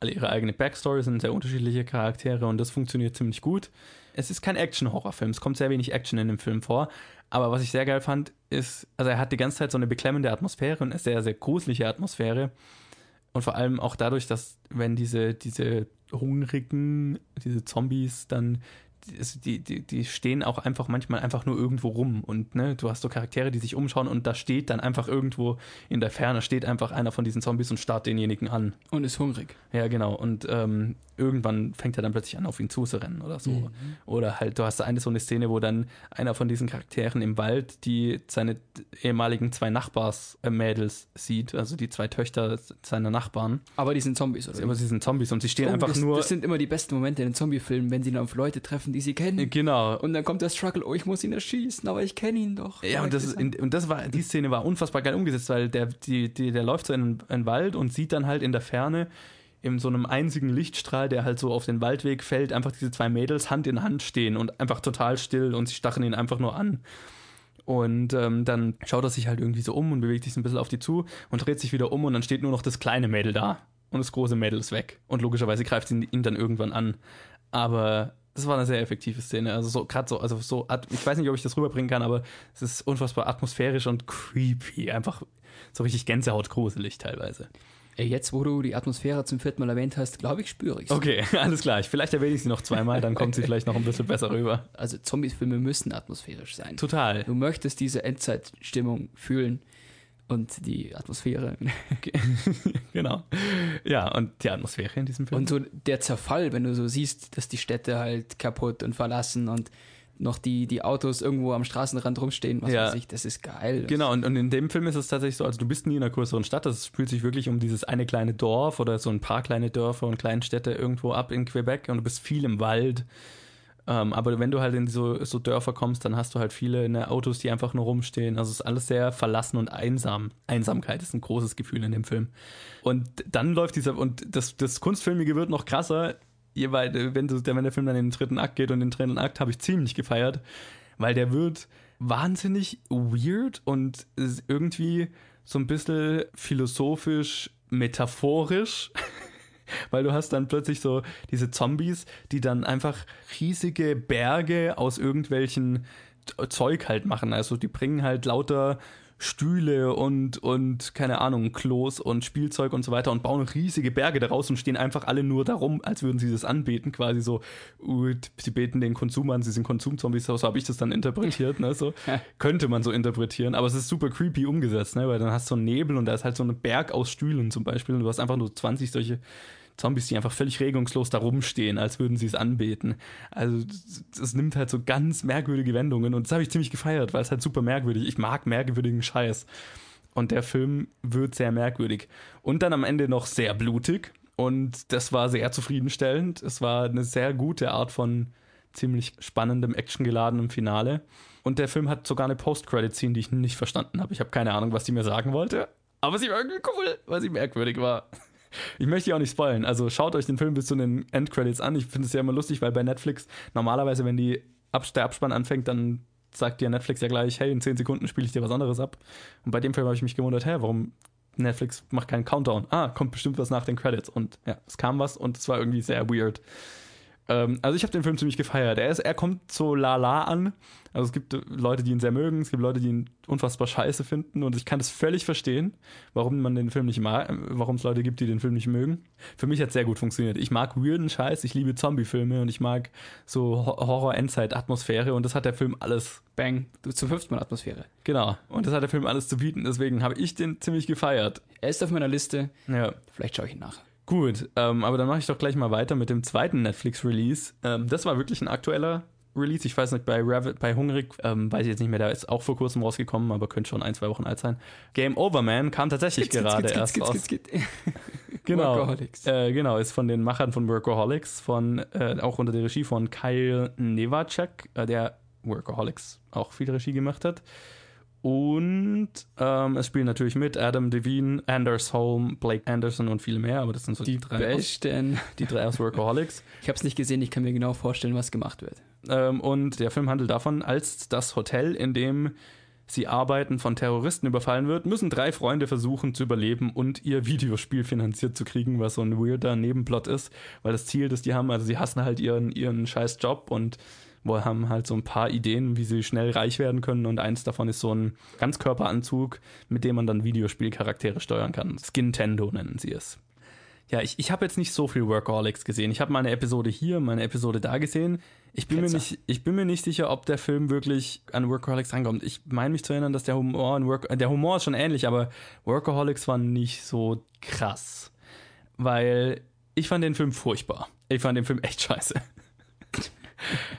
alle ihre eigene Backstory, sind sehr unterschiedliche Charaktere und das funktioniert ziemlich gut. Es ist kein Action-Horrorfilm, es kommt sehr wenig Action in dem Film vor. Aber was ich sehr geil fand, ist, also er hat die ganze Zeit so eine beklemmende Atmosphäre und eine sehr, sehr gruselige Atmosphäre. Und vor allem auch dadurch, dass wenn diese, diese hungrigen, diese Zombies dann, die, die, die stehen auch einfach manchmal einfach nur irgendwo rum. Und ne, du hast so Charaktere, die sich umschauen und da steht dann einfach irgendwo in der Ferne, steht einfach einer von diesen Zombies und starrt denjenigen an. Und ist hungrig. Ja, genau. Und ähm, irgendwann fängt er dann plötzlich an, auf ihn zuzurennen oder so. Mhm. Oder halt, du hast eine so eine Szene, wo dann einer von diesen Charakteren im Wald, die seine ehemaligen zwei Nachbarsmädels sieht, also die zwei Töchter seiner Nachbarn. Aber die sind Zombies, oder? Aber sie sind Zombies und sie stehen Oh, einfach das, nur. das sind immer die besten Momente in den Zombie-Filmen, wenn sie dann auf Leute treffen, die sie kennen. genau. Und dann kommt der Struggle, oh, ich muss ihn erschießen, aber ich kenne ihn doch. Ja, und das, ist, und das war, die Szene war unfassbar geil umgesetzt, weil der, die, die, der läuft so in einen Wald und sieht dann halt in der Ferne, in so einem einzigen Lichtstrahl, der halt so auf den Waldweg fällt, einfach diese zwei Mädels Hand in Hand stehen und einfach total still und sie stachen ihn einfach nur an. Und ähm, dann schaut er sich halt irgendwie so um und bewegt sich ein bisschen auf die zu und dreht sich wieder um und dann steht nur noch das kleine Mädel da. Und das große Mädel ist weg. Und logischerweise greift ihn, ihn dann irgendwann an. Aber das war eine sehr effektive Szene. Also so gerade so, also so, ich weiß nicht, ob ich das rüberbringen kann, aber es ist unfassbar atmosphärisch und creepy. Einfach so richtig Gänsehautgruselig teilweise. Ey, jetzt, wo du die Atmosphäre zum vierten Mal erwähnt hast, glaube ich, spüre ich's. Okay, (laughs) alles klar. Vielleicht erwähne ich sie noch zweimal, dann kommt sie vielleicht noch ein bisschen besser rüber. Also Zombie-Filme müssen atmosphärisch sein. Total. Du möchtest diese Endzeitstimmung fühlen und die Atmosphäre. (laughs) genau. Ja, und die Atmosphäre in diesem Film. Und so der Zerfall, wenn du so siehst, dass die Städte halt kaputt und verlassen und noch die, die Autos irgendwo am Straßenrand rumstehen, was Ja. weiß ich, das ist geil. Genau, und, und in dem Film ist es tatsächlich so, also du bist nie in einer größeren Stadt, es spielt sich wirklich um dieses eine kleine Dorf oder so ein paar kleine Dörfer und Kleinstädte irgendwo ab in Quebec und du bist viel im Wald. Ähm, aber wenn du halt in so, so Dörfer kommst, dann hast du halt viele ne, Autos, die einfach nur rumstehen. Also es ist alles sehr verlassen und einsam. Einsamkeit ist ein großes Gefühl in dem Film. Und dann läuft dieser, und das, das Kunstfilmige wird noch krasser, je weit- wenn, du, wenn der Film dann in den dritten Akt geht und den dritten Akt habe ich ziemlich gefeiert, weil der wird wahnsinnig weird und irgendwie so ein bisschen philosophisch, metaphorisch. (laughs) weil du hast dann plötzlich so diese Zombies, die dann einfach riesige Berge aus irgendwelchen Zeug halt machen. Also die bringen halt lauter Stühle und, und keine Ahnung, Klos und Spielzeug und so weiter und bauen riesige Berge daraus und stehen einfach alle nur darum, als würden sie das anbeten, quasi so, uh, sie beten den Konsum an, sie sind Konsumzombies, so habe ich das dann interpretiert, ne, so könnte man so interpretieren, aber es ist super creepy umgesetzt, ne, weil dann hast du so einen Nebel und da ist halt so ein Berg aus Stühlen zum Beispiel und du hast einfach nur 20 solche Zombies, die einfach völlig regungslos da rumstehen, als würden sie es anbeten. Also es nimmt halt so ganz merkwürdige Wendungen und das habe ich ziemlich gefeiert, weil es halt super merkwürdig. Ich mag merkwürdigen Scheiß. Und der Film wird sehr merkwürdig. Und dann am Ende noch sehr blutig. Und das war sehr zufriedenstellend. Es war eine sehr gute Art von ziemlich spannendem, actiongeladenem Finale. Und der Film hat sogar eine Post-Credit-Scene, die ich nicht verstanden habe. Ich habe keine Ahnung, was die mir sagen wollte. Aber sie war irgendwie cool, weil sie merkwürdig war. Ich möchte ja auch nicht spoilen. Also schaut euch den Film bis zu den Endcredits an. Ich finde es ja immer lustig, weil bei Netflix normalerweise, wenn die Ab der Abspann anfängt, dann sagt dir Netflix ja gleich, hey, in 10 Sekunden spiele ich dir was anderes ab. Und bei dem Film habe ich mich gewundert, hä, warum Netflix macht keinen Countdown? Ah, kommt bestimmt was nach den Credits. Und ja, es kam was und es war irgendwie sehr weird. Ähm, also ich habe den Film ziemlich gefeiert. Er, ist, er kommt so lala an. Also es gibt Leute, die ihn sehr mögen, es gibt Leute, die ihn unfassbar scheiße finden und ich kann das völlig verstehen, warum man den Film nicht mag, warum es Leute gibt, die den Film nicht mögen. Für mich hat es sehr gut funktioniert. Ich mag weirden Scheiß, ich liebe Zombie-Filme und ich mag so Horror-Endzeit-Atmosphäre und das hat der Film alles. Bang, du zu fünft mal Atmosphäre. Genau, und das hat der Film alles zu bieten, deswegen habe ich den ziemlich gefeiert. Er ist auf meiner Liste. Ja. Vielleicht schaue ich ihn nach. Gut, ähm, aber dann mache ich doch gleich mal weiter mit dem zweiten Netflix-Release. Ähm, das war wirklich ein aktueller Release. Ich weiß nicht, bei, Rabbit, bei Hungrig ähm, weiß ich jetzt nicht mehr, der ist auch vor kurzem rausgekommen, aber könnte schon ein, zwei Wochen alt sein. Game Over Man kam tatsächlich gerade skits, erst skits, raus. (laughs) genau, Workaholics. Äh, genau, ist von den Machern von Workaholics, von, äh, auch unter der Regie von Kyle Nevacek, äh, der Workaholics auch viel Regie gemacht hat. Und ähm, es spielen natürlich mit Adam Devine, Anders Holm, Blake Anderson und viele mehr, aber das sind so die, die drei Besten. Aus, die drei aus Workaholics. (laughs) ich habe es nicht gesehen, ich kann mir genau vorstellen, was gemacht wird. Ähm, und der Film handelt davon, als das Hotel, in dem sie arbeiten, von Terroristen überfallen wird, müssen drei Freunde versuchen zu überleben und ihr Videospiel finanziert zu kriegen, was so ein weirder Nebenplot ist, weil das Ziel, das die haben, also sie hassen halt ihren, ihren scheiß Job und wo haben halt so ein paar Ideen, wie sie schnell reich werden können und eins davon ist so ein Ganzkörperanzug, mit dem man dann Videospielcharaktere steuern kann. Skintendo nennen sie es. Ja, ich, ich habe jetzt nicht so viel Workaholics gesehen. Ich habe mal eine Episode hier, meine Episode da gesehen. Ich bin, mir nicht, ich bin mir nicht sicher, ob der Film wirklich an Workaholics rankommt. Ich meine mich zu erinnern, dass der Humor, Work, der Humor ist schon ähnlich, aber Workaholics war nicht so krass. Weil ich fand den Film furchtbar. Ich fand den Film echt scheiße.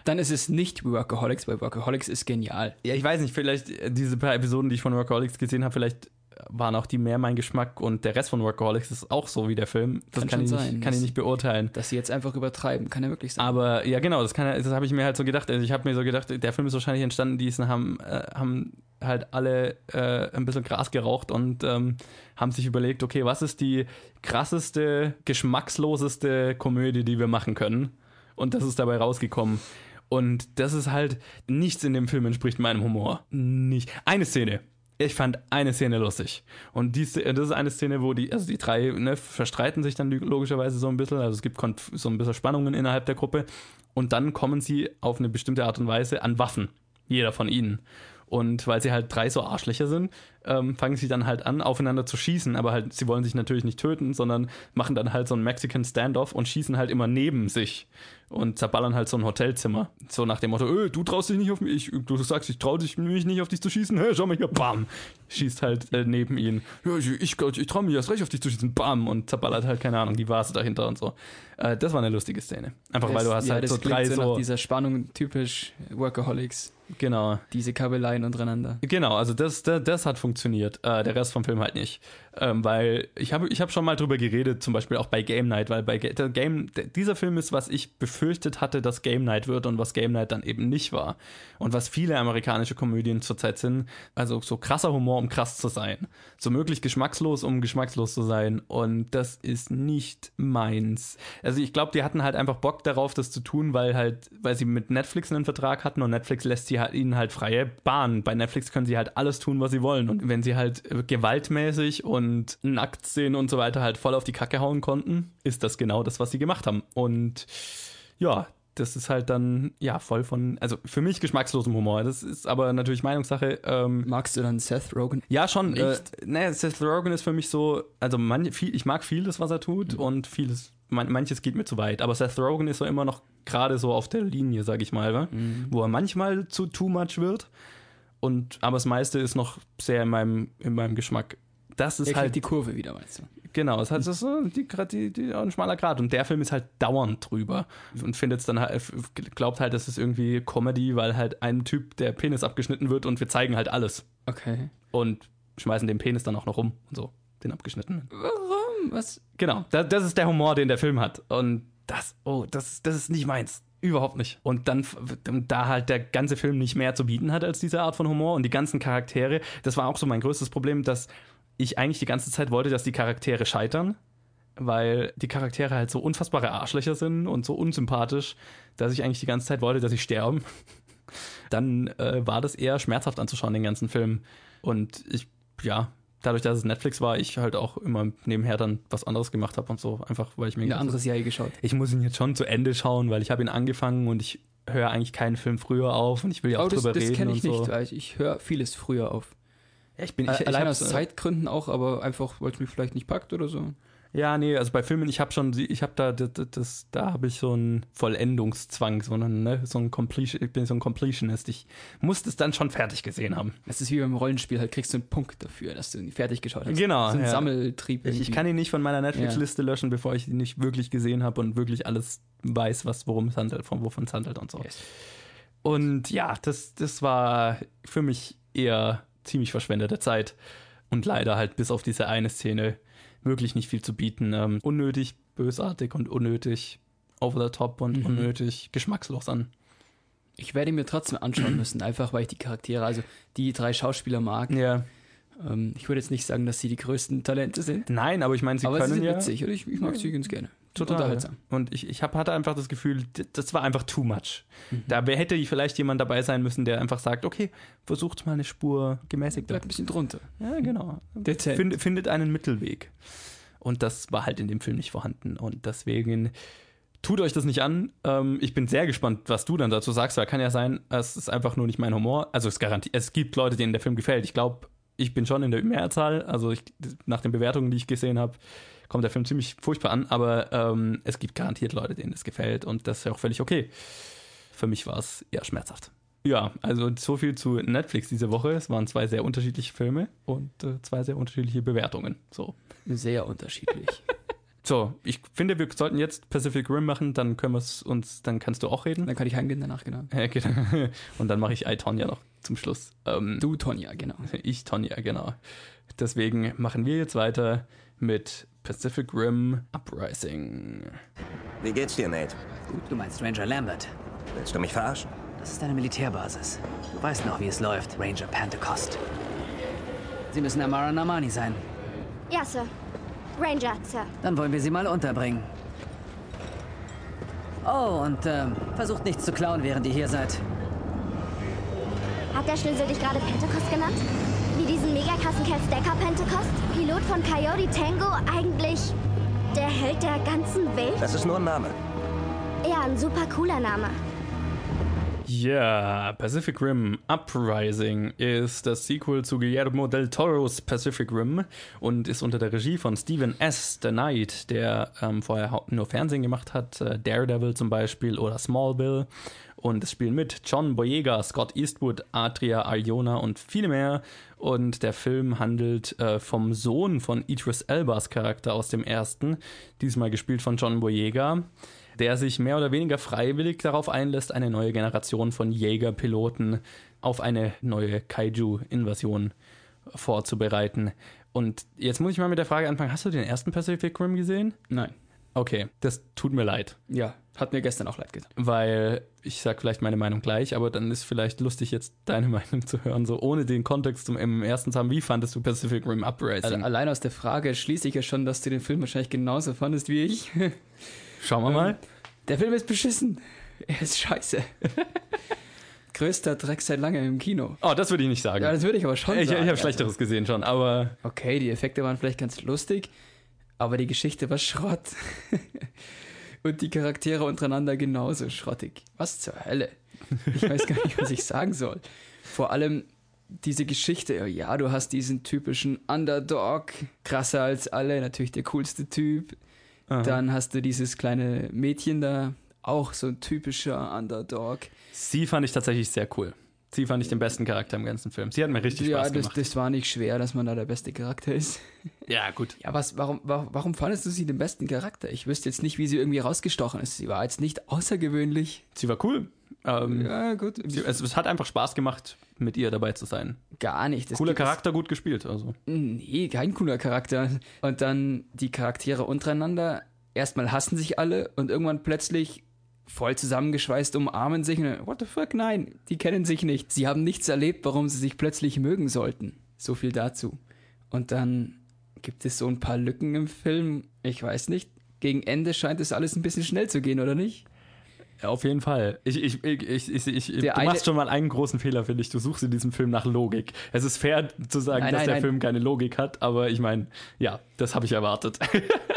Dann ist es nicht Workaholics, weil Workaholics ist genial. Ja, ich weiß nicht, vielleicht äh, diese paar Episoden, die ich von Workaholics gesehen habe, vielleicht waren auch die mehr mein Geschmack und der Rest von Workaholics ist auch so wie der Film. Das kann, kann ich, sein, nicht, kann ich nicht beurteilen. Dass sie jetzt einfach übertreiben, kann ja wirklich sein. Aber ja, genau, das, das habe ich mir halt so gedacht. Also ich habe mir so gedacht, der Film ist wahrscheinlich entstanden, die haben, äh, haben halt alle äh, ein bisschen Gras geraucht und ähm, haben sich überlegt, okay, was ist die krasseste, geschmacksloseste Komödie, die wir machen können? Und das ist dabei rausgekommen. Und das ist halt, nichts in dem Film entspricht meinem Humor. Nicht. Eine Szene. Ich fand eine Szene lustig. Und die, das ist eine Szene, wo die, also die drei ne, verstreiten sich dann logischerweise so ein bisschen. Also es gibt so ein bisschen Spannungen innerhalb der Gruppe. Und dann kommen sie auf eine bestimmte Art und Weise an Waffen. Jeder von ihnen. Und weil sie halt drei so Arschlöcher sind, ähm, fangen sie dann halt an, aufeinander zu schießen. Aber halt, sie wollen sich natürlich nicht töten, sondern machen dann halt so einen Mexican Standoff und schießen halt immer neben sich und zerballern halt so ein Hotelzimmer. So nach dem Motto, öh, du traust dich nicht auf mich, du sagst, ich trau dich mich nicht auf dich zu schießen, hey, schau mal hier, bam, schießt halt äh, neben ihn. Ja, ich, ich, ich trau mich erst recht auf dich zu schießen, bam, und zerballert halt, keine Ahnung, die Vase dahinter und so. Äh, das war eine lustige Szene. Einfach das, weil du hast ja, halt so drei so... Nach dieser Spannung typisch Workaholics. Genau. Diese Kabeleien untereinander. Genau, also das, das, das hat funktioniert. Äh, der Rest vom Film halt nicht. Ähm, weil ich habe ich hab schon mal drüber geredet, zum Beispiel auch bei Game Night, weil bei der Game, dieser Film ist, was ich befürchtet hatte, dass Game Night wird und was Game Night dann eben nicht war. Und was viele amerikanische Komödien zurzeit sind, also so krasser Humor, um krass zu sein. So möglich geschmackslos, um geschmackslos zu sein. Und das ist nicht meins. Also ich glaube, die hatten halt einfach Bock darauf, das zu tun, weil halt, weil sie mit Netflix einen Vertrag hatten und Netflix lässt sie ihnen halt freie Bahn. Bei Netflix können sie halt alles tun, was sie wollen. Und wenn sie halt gewaltmäßig und Nacktszenen und so weiter halt voll auf die Kacke hauen konnten, ist das genau das, was sie gemacht haben. Und ja, das ist halt dann, ja, voll von, also für mich geschmackslosem Humor. Das ist aber natürlich Meinungssache. Ähm, Magst du dann Seth Rogen? ja, schon. Äh, ne, Seth Rogen ist für mich so, also man, viel, ich mag vieles, was er tut und vieles, man, manches geht mir zu weit. Aber Seth Rogen ist so immer noch gerade so auf der Linie, sag ich mal, wa? wo er manchmal zu too much wird. Und, aber das meiste ist noch sehr in meinem, in meinem Geschmack. Das ist Er halt die Kurve wieder, meinst du? Genau, es hat das ist so die, die, die, ein schmaler Grad. Und der Film ist halt dauernd drüber und findet es dann halt, glaubt halt, das ist irgendwie Comedy, weil halt ein Typ der Penis abgeschnitten wird und wir zeigen halt alles. Okay. Und schmeißen den Penis dann auch noch rum und so, den abgeschnittenen. Warum? Was? Genau, das, das ist der Humor, den der Film hat. Und das, oh, das, das ist nicht meins. Überhaupt nicht. Und dann, und da halt der ganze Film nicht mehr zu bieten hat als diese Art von Humor und die ganzen Charaktere, das war auch so mein größtes Problem, dass ich eigentlich die ganze Zeit wollte, dass die Charaktere scheitern, weil die Charaktere halt so unfassbare Arschlöcher sind und so unsympathisch, dass ich eigentlich die ganze Zeit wollte, dass sie sterben. (laughs) Dann äh, war das eher schmerzhaft anzuschauen, den ganzen Film. Und ich, ja, dadurch, dass es Netflix war, ich halt auch immer nebenher dann was anderes gemacht habe und so, einfach weil ich mir Eine andere Serie geschaut. ich muss ihn jetzt schon zu Ende schauen, weil ich habe ihn angefangen und ich höre eigentlich keinen Film früher auf und ich will ja auch Oh, das, drüber das reden kenne ich so. nicht, weil ich, ich höre vieles früher auf. Ja, ich bin, ich, ich Allein hab's, aus äh, Zeitgründen auch, aber einfach, weil es mich vielleicht nicht packt oder so. Ja, nee, also bei Filmen, ich habe schon, ich habe da, das, das, da habe ich so einen Vollendungszwang, so einen, ne, so ein Completion, ich bin so ein Completionist. Ich muss das dann schon fertig gesehen haben. Es ist wie beim Rollenspiel, halt kriegst du einen Punkt dafür, dass du ihn fertig geschaut hast. Genau, So ein ja. Sammeltrieb. Ich, ich kann ihn nicht von meiner Netflix-Liste löschen, bevor ich ihn nicht wirklich gesehen habe und wirklich alles weiß, was, worum es handelt, von wovon es handelt und so. Yes. Und ja, das, das war für mich eher ziemlich verschwendete Zeit. Und leider halt bis auf diese eine Szene wirklich nicht viel zu bieten. Ähm, unnötig, bösartig und unnötig over the top und Mhm. unnötig geschmackslos an. Ich werde mir trotzdem anschauen müssen, einfach weil ich die Charaktere, also die drei Schauspieler mag. Ja. Ähm, ich würde jetzt nicht sagen, dass sie die größten Talente sind, Nein, aber ich meine, sie aber sie können sind ja witzig und ich, ich mag sie ganz gerne. Total. Unterhaltsam. Und ich, ich hab, hatte einfach das Gefühl, das war einfach too much. Mhm. Da hätte vielleicht jemand dabei sein müssen, der einfach sagt, okay, versucht mal eine Spur gemäßigter. Bleibt ein bisschen drunter. Ja, genau. Dezent. Find, findet einen Mittelweg. Und das war halt in dem Film nicht vorhanden. Und deswegen tut euch das nicht an. Ähm, ich bin sehr gespannt, was du dann dazu sagst, weil kann ja sein, es ist einfach nur nicht mein Humor. Also es garantiert, es gibt Leute, denen der Film gefällt. Ich glaube, ich bin schon in der Mehrzahl. Also ich, nach den Bewertungen, die ich gesehen habe, kommt der Film ziemlich furchtbar an. Aber ähm, es gibt garantiert Leute, denen das gefällt. Und das ist ja auch völlig okay. Für mich war es eher schmerzhaft. Ja, also so viel zu Netflix diese Woche. Es waren zwei sehr unterschiedliche Filme und äh, zwei sehr unterschiedliche Bewertungen. So. Sehr unterschiedlich. (laughs) So, ich finde, wir sollten jetzt Pacific Rim machen, dann können wir es uns, dann kannst du auch reden. Dann kann ich heimgehen danach, genau. (laughs) Ja, genau. Und dann mache ich I, Tonya noch zum Schluss. Ähm, Du, Tonja, genau. (laughs) Ich, Tonya, genau. Deswegen machen wir jetzt weiter mit Pacific Rim Uprising. Wie geht's dir, Nate? Gut, du meinst Ranger Lambert. Willst du mich verarschen? Das ist eine Militärbasis. Du weißt noch, wie es läuft, Ranger Pentecost. Sie müssen Amara Namani sein. Ja, Sir. Ranger, Sir. Dann wollen wir sie mal unterbringen. Oh, und ähm, versucht nichts zu klauen, während ihr hier seid. Hat der Schlüssel dich gerade Pentecost genannt? Cat Stacker Pentecost? Pilot von Coyote Tango? Eigentlich der Held der ganzen Welt? Das ist nur ein Name. Ja, ein super cooler Name. Ja, Pacific Rim Uprising ist das Sequel zu Guillermo del Toros Pacific Rim und ist unter der Regie von Stephen S. The Knight, der ähm, vorher nur Fernsehen gemacht hat, äh, Daredevil zum Beispiel oder Smallville. Und es spielen mit John Boyega, Scott Eastwood, Adria Arjona und viele mehr. Und der Film handelt äh, vom Sohn von Idris Elbas Charakter aus dem ersten, diesmal gespielt von John Boyega der sich mehr oder weniger freiwillig darauf einlässt, eine neue Generation von Jägerpiloten auf eine neue Kaiju-Invasion vorzubereiten. Und jetzt muss ich mal mit der Frage anfangen: Hast du den ersten Pacific Rim gesehen? Nein. Okay, das tut mir leid, Ja, hat mir gestern auch leid getan. weil ich sag vielleicht meine Meinung gleich, aber dann ist vielleicht lustig, jetzt deine (laughs) Meinung zu hören, so ohne den Kontext zum im ersten zu haben. Wie fandest du Pacific Rim Uprising? Allein aus der Frage schließe ich ja schon, dass du den Film wahrscheinlich genauso fandest wie ich. (laughs) Schauen wir mal. Der Film ist beschissen. Er ist scheiße. (laughs) größter Dreck seit langem im Kino. Oh, das würde ich nicht sagen. Ja, das würde ich aber schon ich ich sagen. habe also. Schlechteres gesehen schon, aber Okay, die Effekte waren vielleicht ganz lustig, aber die Geschichte war Schrott. Und die Charaktere untereinander genauso schrottig. Was zur Hölle? Ich weiß gar nicht, was ich sagen soll. Vor allem diese Geschichte, ja, du hast diesen typischen Underdog, krasser als alle, natürlich der coolste Typ. Dann hast du dieses kleine Mädchen da, auch so ein typischer Underdog. sie fand ich tatsächlich sehr cool. Sie fand ich den besten Charakter im ganzen Film. Sie hat mir richtig ja, Spaß das, gemacht. das war nicht schwer, dass man da der beste Charakter ist. (laughs) ja, gut. Ja, was, warum, warum, warum fandest du sie den besten Charakter? Ich wüsste jetzt nicht, wie sie irgendwie rausgestochen ist. Sie war jetzt nicht außergewöhnlich. Sie war cool. Ähm, Ja, gut. sie, es, es hat einfach Spaß gemacht, mit ihr dabei zu sein. Gar nicht. Das Cooler Charakter, gut gespielt. Also. Nee, kein cooler Charakter. Und dann die Charaktere untereinander. Erstmal hassen sich alle und irgendwann plötzlich voll zusammengeschweißt umarmen sich. Und, what the fuck? Nein, die kennen sich nicht. Sie haben nichts erlebt, warum sie sich plötzlich mögen sollten. So viel dazu. Und dann gibt es so ein paar Lücken im Film. Ich weiß nicht. Gegen Ende scheint es alles ein bisschen schnell zu gehen, oder nicht? Auf jeden Fall. Ich, ich, ich, ich, ich, ich, du Der eine- machst schon mal einen großen Fehler, finde ich. Du suchst in diesem Film nach Logik. Es ist fair zu sagen, Nein, dass nein, der nein. Film keine Logik hat, aber ich meine, ja, das habe ich erwartet.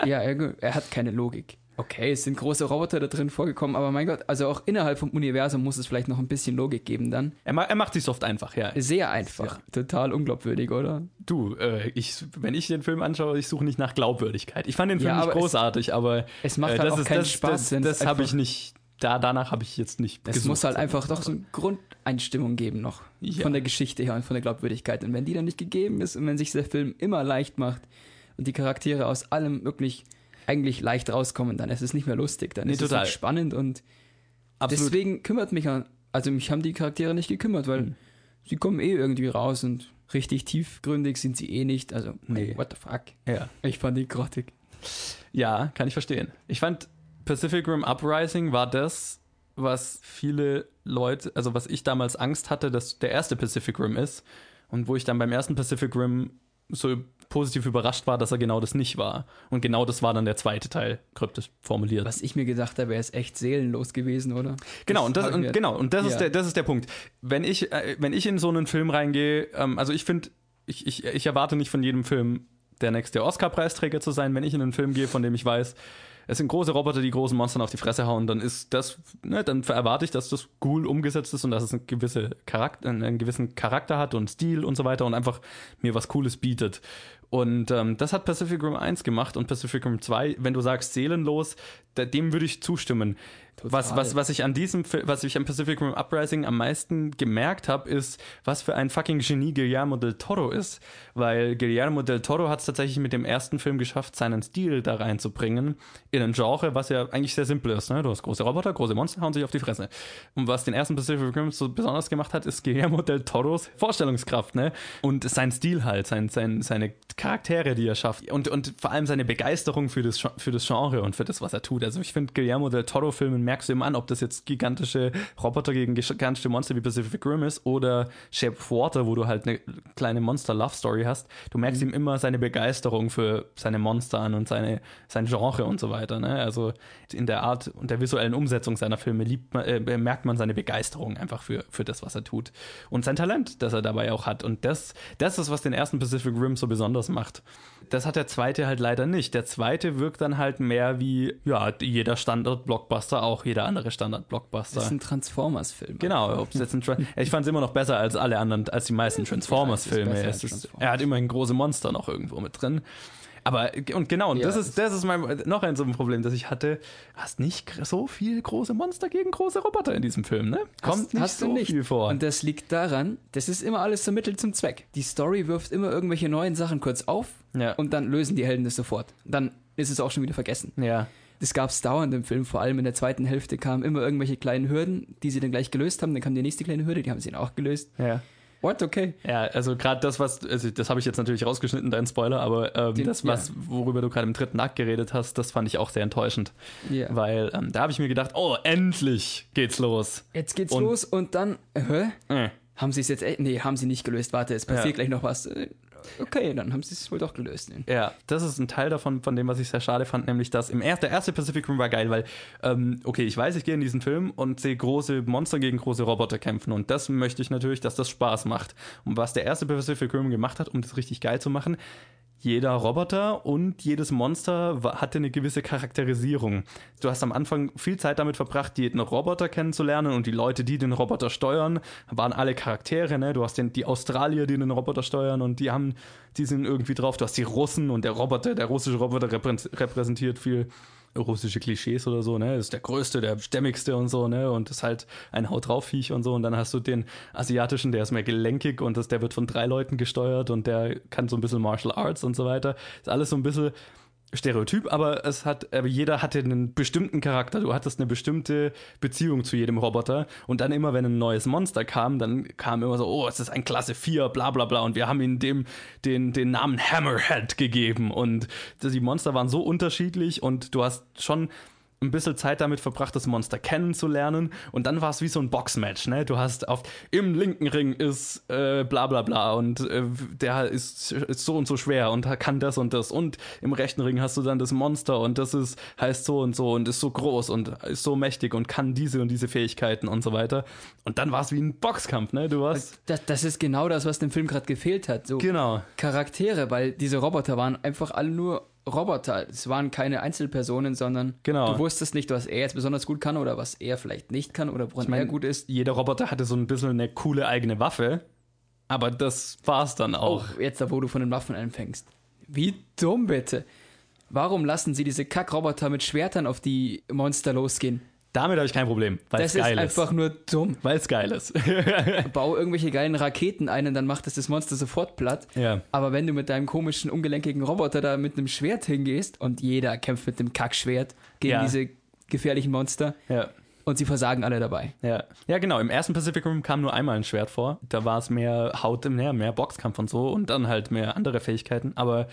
Ja, (laughs) er, er hat keine Logik. Okay, es sind große Roboter da drin vorgekommen, aber mein Gott, also auch innerhalb vom Universum muss es vielleicht noch ein bisschen Logik geben dann. er, ma- er macht sich oft einfach, ja. Sehr einfach. Total unglaubwürdig, oder? Du, äh, ich, wenn ich den Film anschaue, ich suche nicht nach Glaubwürdigkeit. Ich fand den Film Ja, nicht aber es- großartig, aber es macht äh, halt das auch ist, keinen das, Spaß, Das, das, habe ich nicht. Da, danach habe ich jetzt nicht. Es muss halt einfach doch so eine Grundeinstimmung geben noch Ja. von der Geschichte her und von der Glaubwürdigkeit. Und wenn die dann nicht gegeben ist und wenn sich der Film immer leicht macht und die Charaktere aus allem wirklich eigentlich leicht rauskommen, dann ist es nicht mehr lustig, dann Nee, ist total. es nicht spannend und Absolut. deswegen kümmert mich an, also mich haben die Charaktere nicht gekümmert, weil Hm. sie kommen eh irgendwie raus und richtig tiefgründig sind sie eh nicht, also Nee. what the fuck. Ja. Ich fand die grottig. Ja, kann ich verstehen. Ich fand Pacific Rim Uprising war das, was viele Leute, also was ich damals Angst hatte, dass der erste Pacific Rim ist und wo ich dann beim ersten Pacific Rim so positiv überrascht war, dass er genau das nicht war. Und genau das war dann der zweite Teil, kryptisch formuliert. Was ich mir gedacht habe, er ist echt seelenlos gewesen, oder? Genau, und das, hab ich und genau, und das, Ja. ist der, das ist der Punkt. Wenn ich, äh, wenn ich in so einen Film reingehe, ähm, also ich finde, ich, ich, ich erwarte nicht von jedem Film der nächste Oscar-Preisträger zu sein. Wenn ich in einen Film gehe, von dem ich weiß, es sind große Roboter, die großen Monstern auf die Fresse hauen, dann ist das, ne, dann erwarte ich, dass das cool umgesetzt ist und dass es einen, gewisse Charakter, einen gewissen Charakter hat und Stil und so weiter und einfach mir was Cooles bietet. Und ähm, das hat Pacific Rim 1 gemacht und Pacific Rim 2, wenn du sagst seelenlos, da, dem würde ich zustimmen. Was, was, was ich an diesem, was ich an Pacific Rim Uprising am meisten gemerkt habe, ist, was für ein fucking Genie Guillermo del Toro ist. Weil Guillermo del Toro hat es tatsächlich mit dem ersten Film geschafft, seinen Stil da reinzubringen in ein Genre, was ja eigentlich sehr simpel ist. Ne? Du hast große Roboter, große Monster, hauen sich auf die Fresse. Und was den ersten Pacific Rim so besonders gemacht hat, ist Guillermo del Toros Vorstellungskraft, ne? Und sein Stil halt, sein, sein, seine Charaktere, die er schafft. Und, und vor allem seine Begeisterung für das, für das Genre und für das, was er tut. Also ich finde, Guillermo del Toro-Filmen merkst du immer an, ob das jetzt gigantische Roboter gegen gigantische Monster wie Pacific Rim ist oder Shape of Water, wo du halt eine kleine Monster-Love-Story hast. Du merkst ihm immer seine Begeisterung für seine Monster an und seine, sein Genre und so weiter. Ne? Also in der Art und der visuellen Umsetzung seiner Filme liebt man, äh, merkt man seine Begeisterung einfach für, für das, was er tut. Und sein Talent, das er dabei auch hat. Und das, das ist, was den ersten Pacific Rim so besonders macht. Das hat der zweite halt leider nicht. Der zweite wirkt dann halt mehr wie, ja, jeder Standard-Blockbuster, auch jeder andere Standard-Blockbuster. Das ist ein Transformers-Film. Genau, ob es jetzt ein Tra ich fand es immer noch besser als alle anderen, als die meisten Transformers-Filme. als Transformers. Er hat immerhin große Monster noch irgendwo mit drin. Aber, und genau, und Ja, das ist, das ist mein, noch ein so ein Problem, das ich hatte. Hast nicht so viel große Monster gegen große Roboter in diesem Film, ne? Kommt hast, nicht hast so du nicht. viel vor. Und das liegt daran, das ist immer alles so Mittel zum Zweck. Die Story wirft immer irgendwelche neuen Sachen kurz auf Ja. und dann lösen die Helden das sofort. Dann ist es auch schon wieder vergessen. ja. Das gab es dauernd im Film, vor allem in der zweiten Hälfte kamen immer irgendwelche kleinen Hürden, die sie dann gleich gelöst haben. Dann kam die nächste kleine Hürde, die haben sie dann auch gelöst. Ja. What? Okay. Ja, also gerade das, was, also das habe ich jetzt natürlich rausgeschnitten, dein Spoiler, aber ähm, Den- das, was, worüber du gerade im dritten Akt geredet hast, das fand ich auch sehr enttäuschend. Ja. Weil ähm, da habe ich mir gedacht, oh, endlich geht's los. Jetzt geht's Und- los und dann, hä? Äh. Haben sie es jetzt echt? Nee, haben sie nicht gelöst. Warte, es passiert Ja. gleich noch was. Okay, dann haben sie es wohl doch gelöst. Ne? Ja, das ist ein Teil davon, von dem, was ich sehr schade fand, nämlich dass im er der erste Pacific Rim war geil, weil, ähm, okay, ich weiß, ich gehe in diesen Film und sehe große Monster gegen große Roboter kämpfen und das möchte ich natürlich, dass das Spaß macht. Und was der erste Pacific Rim gemacht hat, um das richtig geil zu machen, jeder Roboter und jedes Monster hatte eine gewisse Charakterisierung. Du hast am Anfang viel Zeit damit verbracht, jeden Roboter kennenzulernen und die Leute, die den Roboter steuern, waren alle Charaktere. Ne? Du hast den, die Australier, die den Roboter steuern und die haben, die sind irgendwie drauf. Du hast die Russen und der Roboter, der russische Roboter reprä- repräsentiert viel russische Klischees oder so, ne? Ist der größte, der stämmigste und so, ne? Und ist halt ein Haut drauf Viech und so. Und dann hast du den asiatischen, der ist mehr gelenkig und das, der wird von drei Leuten gesteuert und der kann so ein bisschen Martial Arts und so weiter. Ist alles so ein bisschen Stereotyp, aber es hat, aber jeder hatte einen bestimmten Charakter. Du hattest eine bestimmte Beziehung zu jedem Roboter. Und dann immer, wenn ein neues Monster kam, dann kam immer so, oh, es ist ein Klasse 4, bla bla bla. Und wir haben ihm dem den, den Namen Hammerhead gegeben. Und die Monster waren so unterschiedlich und du hast schon ein bisschen Zeit damit verbracht, das Monster kennenzulernen. Und dann war es wie so ein Boxmatch, ne? Du hast auf im linken Ring ist äh, bla bla bla und äh, der ist, ist so und so schwer und kann das und das. Und im rechten Ring hast du dann das Monster und das ist heißt so und so und ist so groß und ist so mächtig und kann diese und diese Fähigkeiten und so weiter. Und dann war es wie ein Boxkampf, ne? Du hast. Das, das ist genau das, was dem Film gerade gefehlt hat. So Genau. Charaktere, weil diese Roboter waren einfach alle nur Roboter. Es waren keine Einzelpersonen, sondern Genau. du wusstest nicht, was er jetzt besonders gut kann oder was er vielleicht nicht kann oder woran Ich meine, er gut ist. Jeder Roboter hatte so ein bisschen eine coole eigene Waffe. Aber das war's dann auch. Auch jetzt, da wo du von den Waffen anfängst. Wie dumm bitte. Warum lassen sie diese Kackroboter mit Schwertern auf die Monster losgehen? Damit habe ich kein Problem, weil es Das ist geil einfach nur dumm. Weil es geil ist. (laughs) Bau irgendwelche geilen Raketen ein und dann macht es das Monster sofort platt. Ja. Aber wenn du mit deinem komischen, ungelenkigen Roboter da mit einem Schwert hingehst und jeder kämpft mit dem Kackschwert gegen Ja. diese gefährlichen Monster ja. und sie versagen alle dabei. Ja. ja, genau. Im ersten Pacific Rim kam nur einmal ein Schwert vor. Da war es mehr Haut im Meer, mehr Boxkampf und so und dann halt mehr andere Fähigkeiten. Aber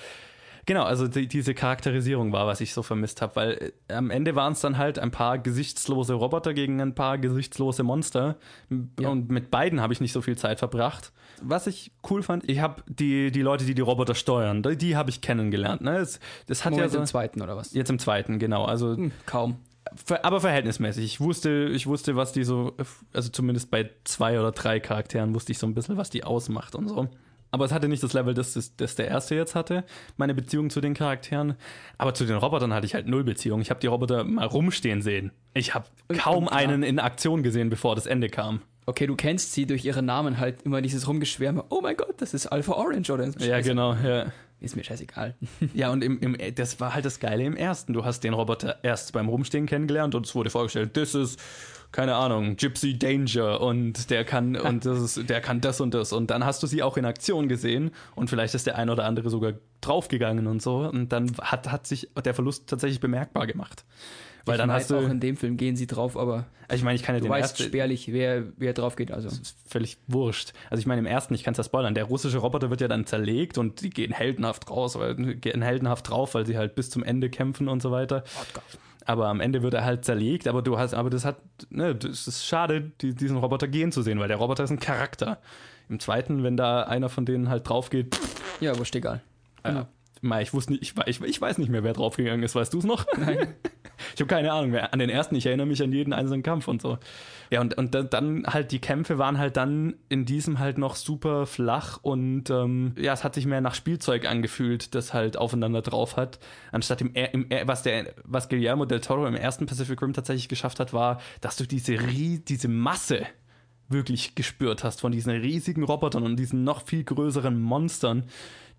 genau, also die, diese Charakterisierung war, was ich so vermisst habe, weil äh, am Ende waren es dann halt ein paar gesichtslose Roboter gegen ein paar gesichtslose Monster. Und mit beiden habe ich nicht so viel Zeit verbracht. Was ich cool fand, ich habe die, die Leute, die die Roboter steuern, die, die habe ich kennengelernt. Ne? Das, das hat Moment, ja so, im zweiten oder was? jetzt im zweiten, genau. Also Hm, kaum. Aber verhältnismäßig. Ich wusste, ich wusste, was die so, also zumindest bei zwei oder drei Charakteren wusste ich so ein bisschen, was die ausmacht und so. Aber es hatte nicht das Level, das, das, das der erste jetzt hatte, meine Beziehung zu den Charakteren. Aber zu den Robotern hatte ich halt null Beziehung. Ich habe die Roboter mal rumstehen sehen. Ich habe kaum und einen in Aktion gesehen, bevor das Ende kam. Okay, du kennst sie durch ihre Namen halt immer dieses Rumgeschwärme. Oh mein Gott, das ist Alpha Orange oder Ja, Scheiße. genau, ja. Ist mir scheißegal. (laughs) Ja, und im, im, das war halt das Geile im ersten. Du hast den Roboter erst beim Rumstehen kennengelernt und es wurde vorgestellt, das ist, keine Ahnung, Gypsy Danger und der kann, und das ist, der kann das und das. Und dann hast du sie auch in Aktion gesehen und vielleicht ist der ein oder andere sogar draufgegangen und so. Und dann hat, hat sich der Verlust tatsächlich bemerkbar gemacht. Weil ich dann hast du, auch in dem Film gehen sie drauf, aber ich meine, ich kann ja du den weißt ersten, spärlich, wer, wer drauf geht. Also. ist völlig wurscht. Also ich meine, im ersten, ich kann es ja spoilern, der russische Roboter wird ja dann zerlegt und die gehen heldenhaft raus, weil gehen heldenhaft drauf, weil sie halt bis zum Ende kämpfen und so weiter. Aber am Ende wird er halt zerlegt, aber du hast, aber das hat, ne, das ist schade, die, diesen Roboter gehen zu sehen, weil der Roboter ist ein Charakter. Im zweiten, wenn da einer von denen halt drauf geht, pff, Ja, wurscht egal. ja. Mei, ich wusste nicht, ich, ich, ich weiß nicht mehr, wer draufgegangen ist. Weißt du es noch? Nein. (laughs) Ich habe keine Ahnung mehr. An den ersten, ich erinnere mich an jeden einzelnen Kampf und so. Ja, und, und dann- halt, die Kämpfe waren halt dann in diesem halt noch super flach und ähm, ja, es hat sich mehr nach Spielzeug angefühlt, das halt aufeinander drauf hat. Anstatt im, im was der, was Guillermo del Toro im ersten Pacific Rim tatsächlich geschafft hat, war, dass du diese, diese Masse wirklich gespürt hast von diesen riesigen Robotern und diesen noch viel größeren Monstern,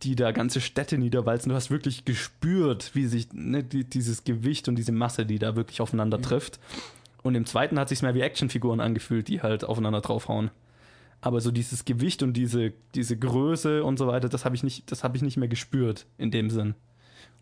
die da ganze Städte niederwalzen. Du hast wirklich gespürt, wie sich ne, die, dieses Gewicht und diese Masse, die da wirklich aufeinander trifft. Und im zweiten hat sich mehr wie Actionfiguren angefühlt, die halt aufeinander draufhauen. Aber so dieses Gewicht und diese, diese Größe und so weiter, das habe ich nicht, das habe ich nicht mehr gespürt in dem Sinn.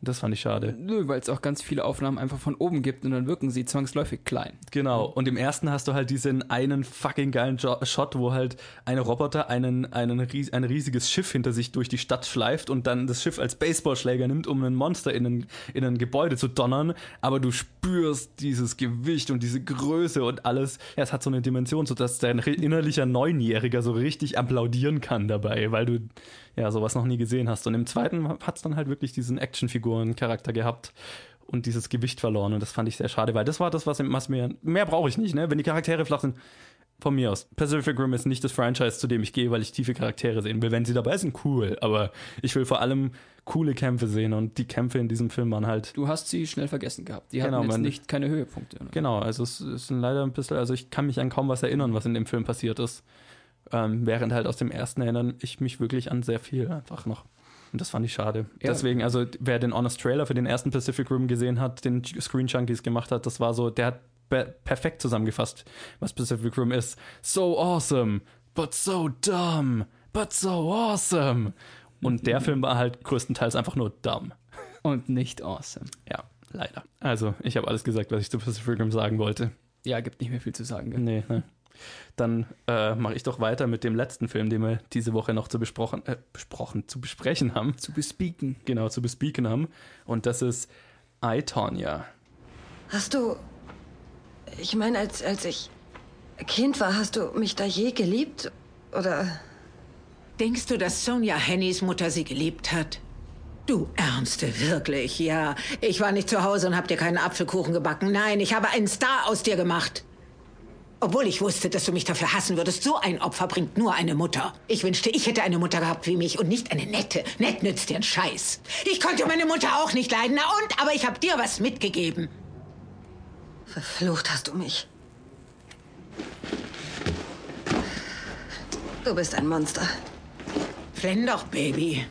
Das fand ich schade. Nö, weil es auch ganz viele Aufnahmen einfach von oben gibt und dann wirken sie zwangsläufig klein. Genau. Und im ersten hast du halt diesen einen fucking geilen jo Shot, wo halt ein Roboter einen, einen ries ein riesiges Schiff hinter sich durch die Stadt schleift und dann das Schiff als Baseballschläger nimmt, um ein Monster in ein, in ein Gebäude zu donnern. Aber du spürst dieses Gewicht und diese Größe und alles. Ja, es hat so eine Dimension, sodass dein innerlicher Neunjähriger so richtig applaudieren kann dabei, weil du ja sowas noch nie gesehen hast. Und im zweiten hat es dann halt wirklich diesen Actionfiguren-Charakter gehabt und dieses Gewicht verloren. Und das fand ich sehr schade, weil das war das, was, was mir. Mehr brauche ich nicht, ne? Wenn die Charaktere flach sind, von mir aus. Pacific Rim ist nicht das Franchise, zu dem ich gehe, weil ich tiefe Charaktere sehen will. Wenn sie dabei sind, cool. Aber ich will vor allem coole Kämpfe sehen und die Kämpfe in diesem Film waren halt. Du hast sie schnell vergessen gehabt. Die hatten Genau, jetzt man- nicht keine Höhepunkte. Oder? Genau, also es es sind leider ein bisschen, also ich kann mich an kaum was erinnern, was in dem Film passiert ist. Ähm, während halt aus dem ersten erinnern ich mich wirklich an sehr viel einfach noch. Und das fand ich schade. Ja. Deswegen, also wer den Honest Trailer für den ersten Pacific Rim gesehen hat, den Screen Junkies gemacht hat, das war so, der hat perfekt zusammengefasst, was Pacific Rim ist. So awesome, but so dumb, but so awesome. Und der Film war halt größtenteils einfach nur dumm. Und nicht awesome. Ja, leider. Also, ich habe alles gesagt, was ich zu Pacific Rim sagen wollte. Ja, gibt nicht mehr viel zu sagen. Gell? Nee, ne. Dann äh, mache ich doch weiter mit dem letzten Film, den wir diese Woche noch zu besprochen, äh, besprochen, zu besprechen haben. Zu bespeaken. Genau, zu bespeaken haben. Und das ist I, Tonya. Hast du. Ich meine, als, als ich Kind war, hast du mich da je geliebt? Oder. Denkst du, dass Sonja Hennys Mutter sie geliebt hat? Du Ernste, wirklich, ja. Ich war nicht zu Hause und hab dir keinen Apfelkuchen gebacken. Nein, ich habe einen Star aus dir gemacht. Obwohl ich wusste, dass du mich dafür hassen würdest. So ein Opfer bringt nur eine Mutter. Ich wünschte, ich hätte eine Mutter gehabt wie mich und nicht eine nette. Nett nützt dir einen Scheiß. Ich konnte meine Mutter auch nicht leiden. Na und? Aber ich habe dir was mitgegeben. Verflucht hast du mich. Du bist ein Monster. Flenn doch, Baby.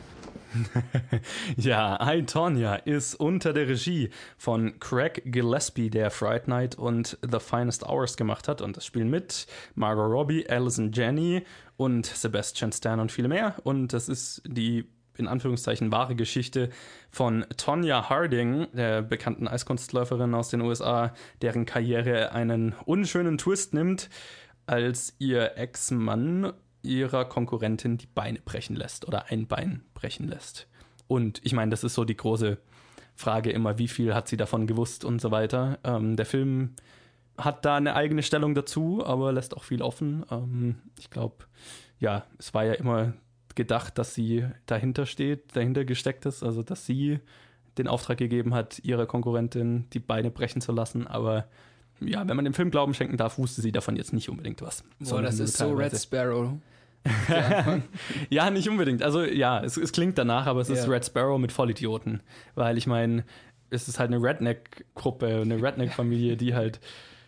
(laughs) Ja, I, Tonya ist unter der Regie von Craig Gillespie, der Fright Night und The Finest Hours gemacht hat. Und das spielen mit Margot Robbie, Alison Janney und Sebastian Stan und viele mehr. Und das ist die in Anführungszeichen wahre Geschichte von Tonya Harding, der bekannten Eiskunstläuferin aus den USA, deren Karriere einen unschönen Twist nimmt, als ihr Ex-Mann ihrer Konkurrentin die Beine brechen lässt oder ein Bein brechen lässt. Und ich meine, das ist so die große Frage immer, wie viel hat sie davon gewusst und so weiter. Ähm, der Film hat da eine eigene Stellung dazu, aber lässt auch viel offen. Ähm, ich glaube, ja, es war ja immer gedacht, dass sie dahinter steht, dahinter gesteckt ist, also dass sie den Auftrag gegeben hat, ihrer Konkurrentin die Beine brechen zu lassen, aber ja, wenn man dem Film Glauben schenken darf, wusste sie davon jetzt nicht unbedingt was. Boah, Sondern das ist so Red. Sparrow. (laughs) Ja, nicht unbedingt. Also ja, es, es klingt danach, aber es ist Ja. Red Sparrow mit Vollidioten. Weil ich meine, es ist halt eine Redneck-Gruppe, eine Redneck-Familie, die halt,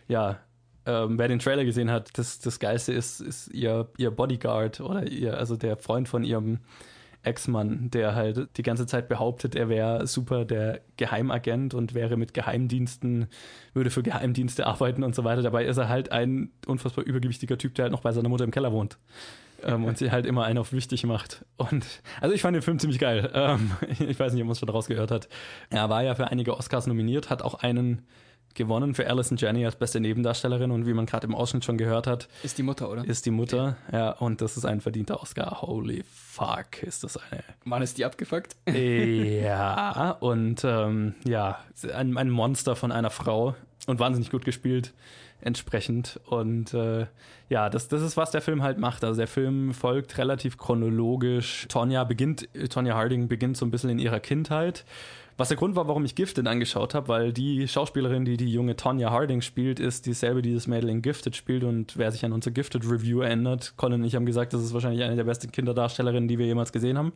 ja, ähm, wer den Trailer gesehen hat, das, das Geilste ist, ist ihr, ihr Bodyguard oder ihr, also der Freund von ihrem Ex-Mann, der halt die ganze Zeit behauptet, er wäre super der Geheimagent und wäre mit Geheimdiensten, würde für Geheimdienste arbeiten und so weiter. Dabei ist er halt ein unfassbar übergewichtiger Typ, der halt noch bei seiner Mutter im Keller wohnt. ähm, und sie halt immer einen auf wichtig macht. Und also ich fand den Film ziemlich geil. Ähm, (laughs) ich weiß nicht, ob man es schon rausgehört hat. Er war ja für einige Oscars nominiert, hat auch einen gewonnen für Alison Janney als beste Nebendarstellerin und wie man gerade im Ausschnitt schon gehört hat, Ist die Mutter, oder? ist die Mutter. Ja, und das ist ein verdienter Oscar. Holy fuck, ist das eine Mann, ist die abgefuckt? (laughs) ja, und ähm, ja, ein, ein Monster von einer Frau und wahnsinnig gut gespielt entsprechend. Und äh, ja, das, das ist, was der Film halt macht. Also der Film folgt relativ chronologisch. Tonya beginnt, Tonya Harding beginnt so ein bisschen in ihrer Kindheit. Was der Grund war, warum ich Gifted angeschaut habe, weil die Schauspielerin, die die junge Tonya Harding spielt, ist dieselbe, die das Mädel in Gifted spielt. Und wer sich an unser Gifted Review erinnert, Colin und ich haben gesagt, das ist wahrscheinlich eine der besten Kinderdarstellerinnen, die wir jemals gesehen haben.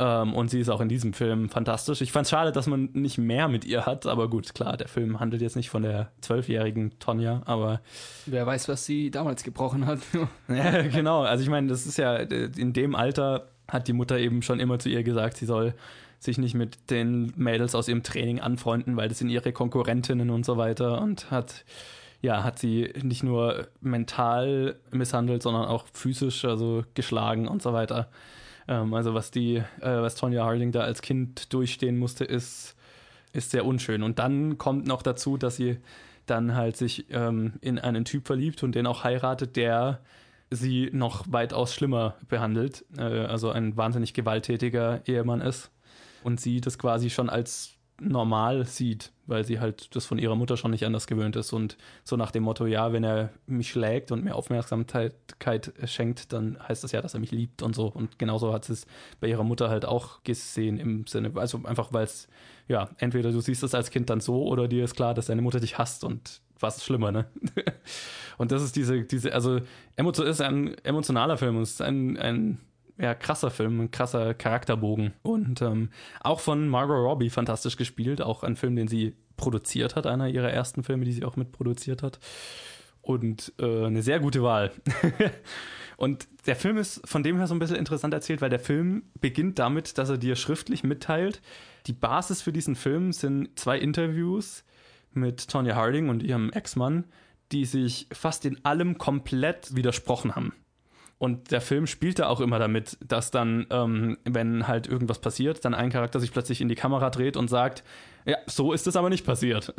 Ähm, und sie ist auch in diesem Film fantastisch. Ich fand es schade, dass man nicht mehr mit ihr hat, aber gut, klar, der Film handelt jetzt nicht von der zwölfjährigen Tonja, aber Wer weiß, was sie damals gebrochen hat. (laughs) ja, genau. Also ich meine, das ist ja in dem Alter hat die Mutter eben schon immer zu ihr gesagt, sie soll sich nicht mit den Mädels aus ihrem Training anfreunden, weil das sind ihre Konkurrentinnen und so weiter und hat ja, hat sie nicht nur mental misshandelt, sondern auch physisch, also geschlagen und so weiter. Ähm, also was die, äh, was Tonya Harding da als Kind durchstehen musste, ist, ist sehr unschön. Und dann kommt noch dazu, dass sie dann halt sich ähm, in einen Typ verliebt und den auch heiratet, der sie noch weitaus schlimmer behandelt, äh, also ein wahnsinnig gewalttätiger Ehemann ist und sie das quasi schon als normal sieht, weil sie halt das von ihrer Mutter schon nicht anders gewöhnt ist und so nach dem Motto, ja, wenn er mich schlägt und mir Aufmerksamkeit schenkt, dann heißt das ja, dass er mich liebt und so und genauso hat sie es bei ihrer Mutter halt auch gesehen im Sinne, also einfach weil es, ja, entweder du siehst es als Kind dann so oder dir ist klar, dass deine Mutter dich hasst und was ist schlimmer, ne? (laughs) und das ist diese, diese, also Emotion ist ein emotionaler Film, es ist ein, ein ja, krasser Film, ein krasser Charakterbogen. Und ähm, auch von Margot Robbie fantastisch gespielt, auch ein Film, den sie produziert hat, einer ihrer ersten Filme, die sie auch mitproduziert hat. Und äh, eine sehr gute Wahl. (laughs) und der Film ist von dem her so ein bisschen interessant erzählt, weil der Film beginnt damit, dass er dir schriftlich mitteilt. Die Basis für diesen Film sind zwei Interviews mit Tonya Harding und ihrem Ex-Mann, die sich fast in allem komplett widersprochen haben. Und der Film spielte auch immer damit, dass dann, ähm, wenn halt irgendwas passiert, dann ein Charakter sich plötzlich in die Kamera dreht und sagt, ja, so ist es aber nicht passiert.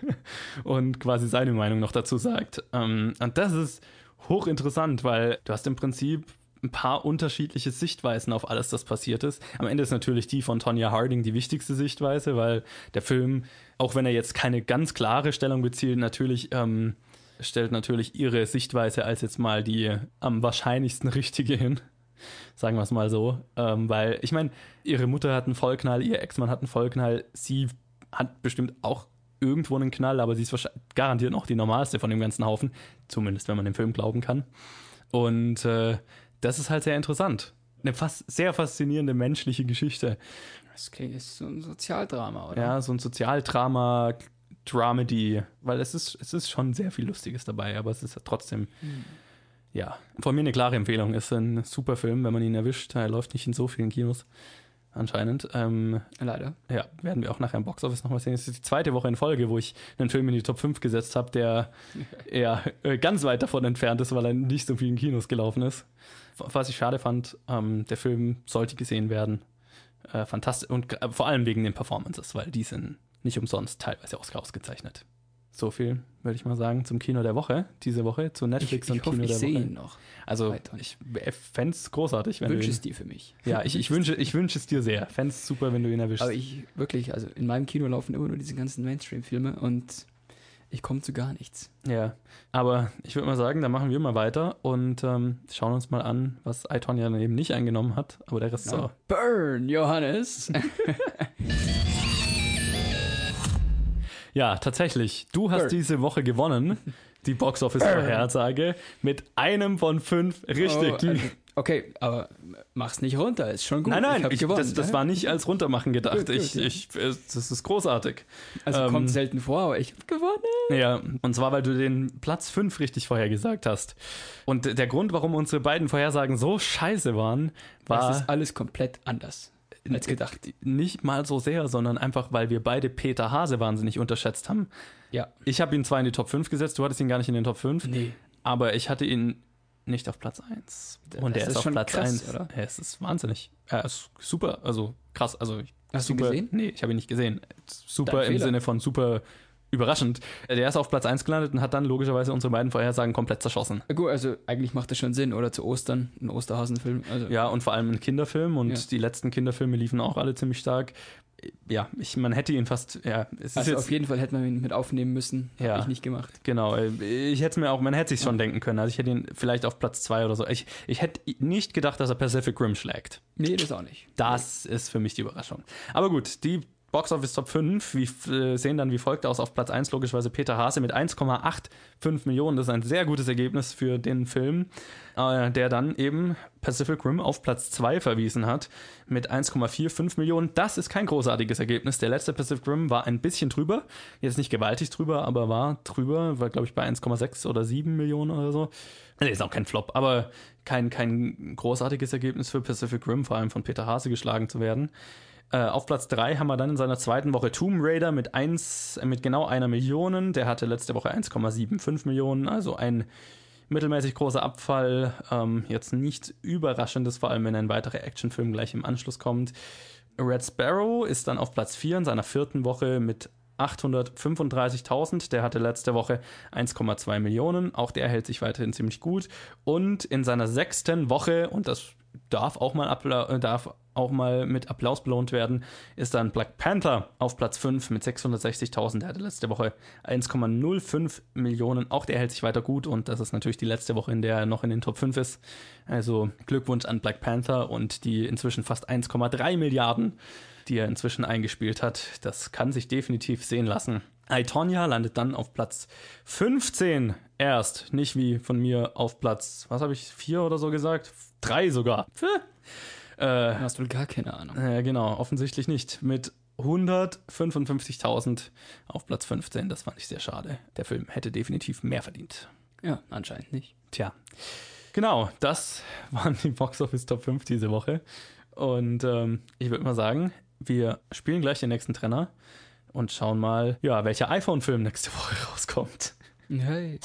(laughs) und quasi seine Meinung noch dazu sagt. Ähm, und das ist hochinteressant, weil du hast im Prinzip ein paar unterschiedliche Sichtweisen auf alles, das passiert ist. Am Ende ist natürlich die von Tonya Harding die wichtigste Sichtweise, weil der Film, auch wenn er jetzt keine ganz klare Stellung bezieht, natürlich ähm, stellt natürlich ihre Sichtweise als jetzt mal die am wahrscheinlichsten richtige hin. Sagen wir es mal so. Ähm, weil, ich meine, ihre Mutter hat einen Vollknall, ihr Ex-Mann hat einen Vollknall, sie hat bestimmt auch irgendwo einen Knall, aber sie ist wahrscheinlich garantiert noch die normalste von dem ganzen Haufen. Zumindest, wenn man dem Film glauben kann. Und äh, das ist halt sehr interessant. Eine fast sehr faszinierende menschliche Geschichte. Das ist so ein Sozialdrama, oder? Ja, so ein Sozialdrama, Dramedy, weil es ist, es ist schon sehr viel Lustiges dabei, aber es ist trotzdem, mhm. ja, von mir eine klare Empfehlung. Ist ein super Film, wenn man ihn erwischt. Er läuft nicht in so vielen Kinos, anscheinend. Ähm, Leider. Ja, werden wir auch nachher im Boxoffice nochmal sehen. Es ist die zweite Woche in Folge, wo ich einen Film in die Top 5 gesetzt habe, der (laughs) eher äh, ganz weit davon entfernt ist, weil er nicht so vielen Kinos gelaufen ist. Was ich schade fand, ähm, der Film sollte gesehen werden. Äh, fantastisch und äh, vor allem wegen den Performances, weil die sind nicht umsonst teilweise auch ausgezeichnet. So viel würde ich mal sagen zum Kino der Woche, diese Woche, zu Netflix ich, ich und hoffe, Kino ich der Woche. Ihn noch. Also weiter. ich fände es großartig, wenn wünsche du es dir für mich. Ja, ich, ich wünsche ich wünsche es dir sehr. Fände es super, wenn du ihn erwischst. Aber ich wirklich, also in meinem Kino laufen immer nur diese ganzen Mainstream-Filme und ich komme zu gar nichts. Ja, aber ich würde mal sagen, dann machen wir mal weiter und ähm, schauen uns mal an, was Iton ja eben nicht eingenommen hat, aber der Rest Ja. so. Burn, Johannes! (laughs) Ja, tatsächlich. Du hast diese Woche gewonnen, die Box-Office-Vorhersage, mit einem von fünf richtig. Oh, also, okay, aber mach's nicht runter, ist schon gut. nein, nein, ich hab ich, gewonnen. das, das ne? war nicht als Runtermachen gedacht. Gut, gut, ich, ich, das ist großartig. Also ähm, kommt selten vor, aber ich hab gewonnen. Ja, und zwar, weil du den Platz 5 richtig vorhergesagt hast. Und der Grund, warum unsere beiden Vorhersagen so scheiße waren, war Das ist alles komplett anders als gedacht. nicht mal so sehr, sondern einfach, weil wir beide Peter Hase wahnsinnig unterschätzt haben. Ja. Ich habe ihn zwar in die Top 5 gesetzt, du hattest ihn gar nicht in den Top 5, Nee. aber ich hatte ihn nicht auf Platz 1. Und Das er ist, ist auf Platz krass, 1. oder? Er ist, wahnsinnig. Er ist super, also krass. Also Hast du ihn super, gesehen? Nee, ich habe ihn nicht gesehen. Super Dein im Fehler. Sinne von super überraschend. Der ist auf Platz 1 gelandet und hat dann logischerweise unsere beiden Vorhersagen komplett zerschossen. Gut, also eigentlich macht das schon Sinn, oder zu Ostern, ein Osterhasenfilm. Also, Ja, und vor allem ein Kinderfilm und Ja. die letzten Kinderfilme liefen auch alle ziemlich stark. Ja, ich, man hätte ihn fast, ja, also jetzt, auf jeden Fall hätte man ihn mit aufnehmen müssen. Ja. Hab ich nicht gemacht. genau, ich hätte es mir auch, man hätte sich schon denken können. Also ich hätte ihn vielleicht auf Platz 2 oder so. Ich, ich hätte nicht gedacht, dass er Pacific Rim schlägt. Nee, das auch nicht. Das ist für mich die Überraschung. Aber gut, die Box Office Top 5 wie, äh, sehen dann wie folgt aus. Auf Platz 1 logischerweise Peter Hase mit 1,85 Millionen. Das ist ein sehr gutes Ergebnis für den Film, äh, der dann eben Pacific Rim auf Platz 2 verwiesen hat mit 1,45 Millionen. Das ist kein großartiges Ergebnis. Der letzte Pacific Rim war ein bisschen drüber. Jetzt nicht gewaltig drüber, aber war drüber. War, glaube ich, bei 1,6 oder 7 Millionen oder so. Nee, ist auch kein Flop, aber kein, kein großartiges Ergebnis für Pacific Rim, vor allem von Peter Hase geschlagen zu werden. Äh, auf Platz 3 haben wir dann in seiner zweiten Woche Tomb Raider mit, eins, äh, mit genau einer Million. Der hatte letzte Woche 1,75 Millionen, also ein mittelmäßig großer Abfall. Ähm, jetzt nichts Überraschendes, vor allem wenn ein weiterer Actionfilm gleich im Anschluss kommt. Red Sparrow ist dann auf Platz 4 in seiner vierten Woche mit 835.000. Der hatte letzte Woche 1,2 Millionen. Auch der hält sich weiterhin ziemlich gut. Und in seiner sechsten Woche, und das darf auch mal, Appla darf auch mal mit Applaus belohnt werden, ist dann Black Panther auf Platz 5 mit 660.000. Der hatte letzte Woche 1,05 Millionen. Auch der hält sich weiter gut und das ist natürlich die letzte Woche, in der er noch in den Top 5 ist. Also Glückwunsch an Black Panther und die inzwischen fast 1,3 Milliarden, die er inzwischen eingespielt hat. Das kann sich definitiv sehen lassen. Aitonia landet dann auf Platz 15 erst, nicht wie von mir auf Platz, was habe ich, 4 oder so gesagt? 3 sogar. Äh, hast wohl gar keine Ahnung. Äh, genau, offensichtlich nicht. Mit 155.000 auf Platz 15. Das fand ich sehr schade. Der Film hätte definitiv mehr verdient. Ja, anscheinend nicht. Tja. Genau, das waren die Box Office Top 5 diese Woche. Und ähm, ich würde mal sagen, wir spielen gleich den nächsten Trenner und schauen mal, ja, welcher iPhone-Film nächste Woche (laughs) rauskommt. Hey.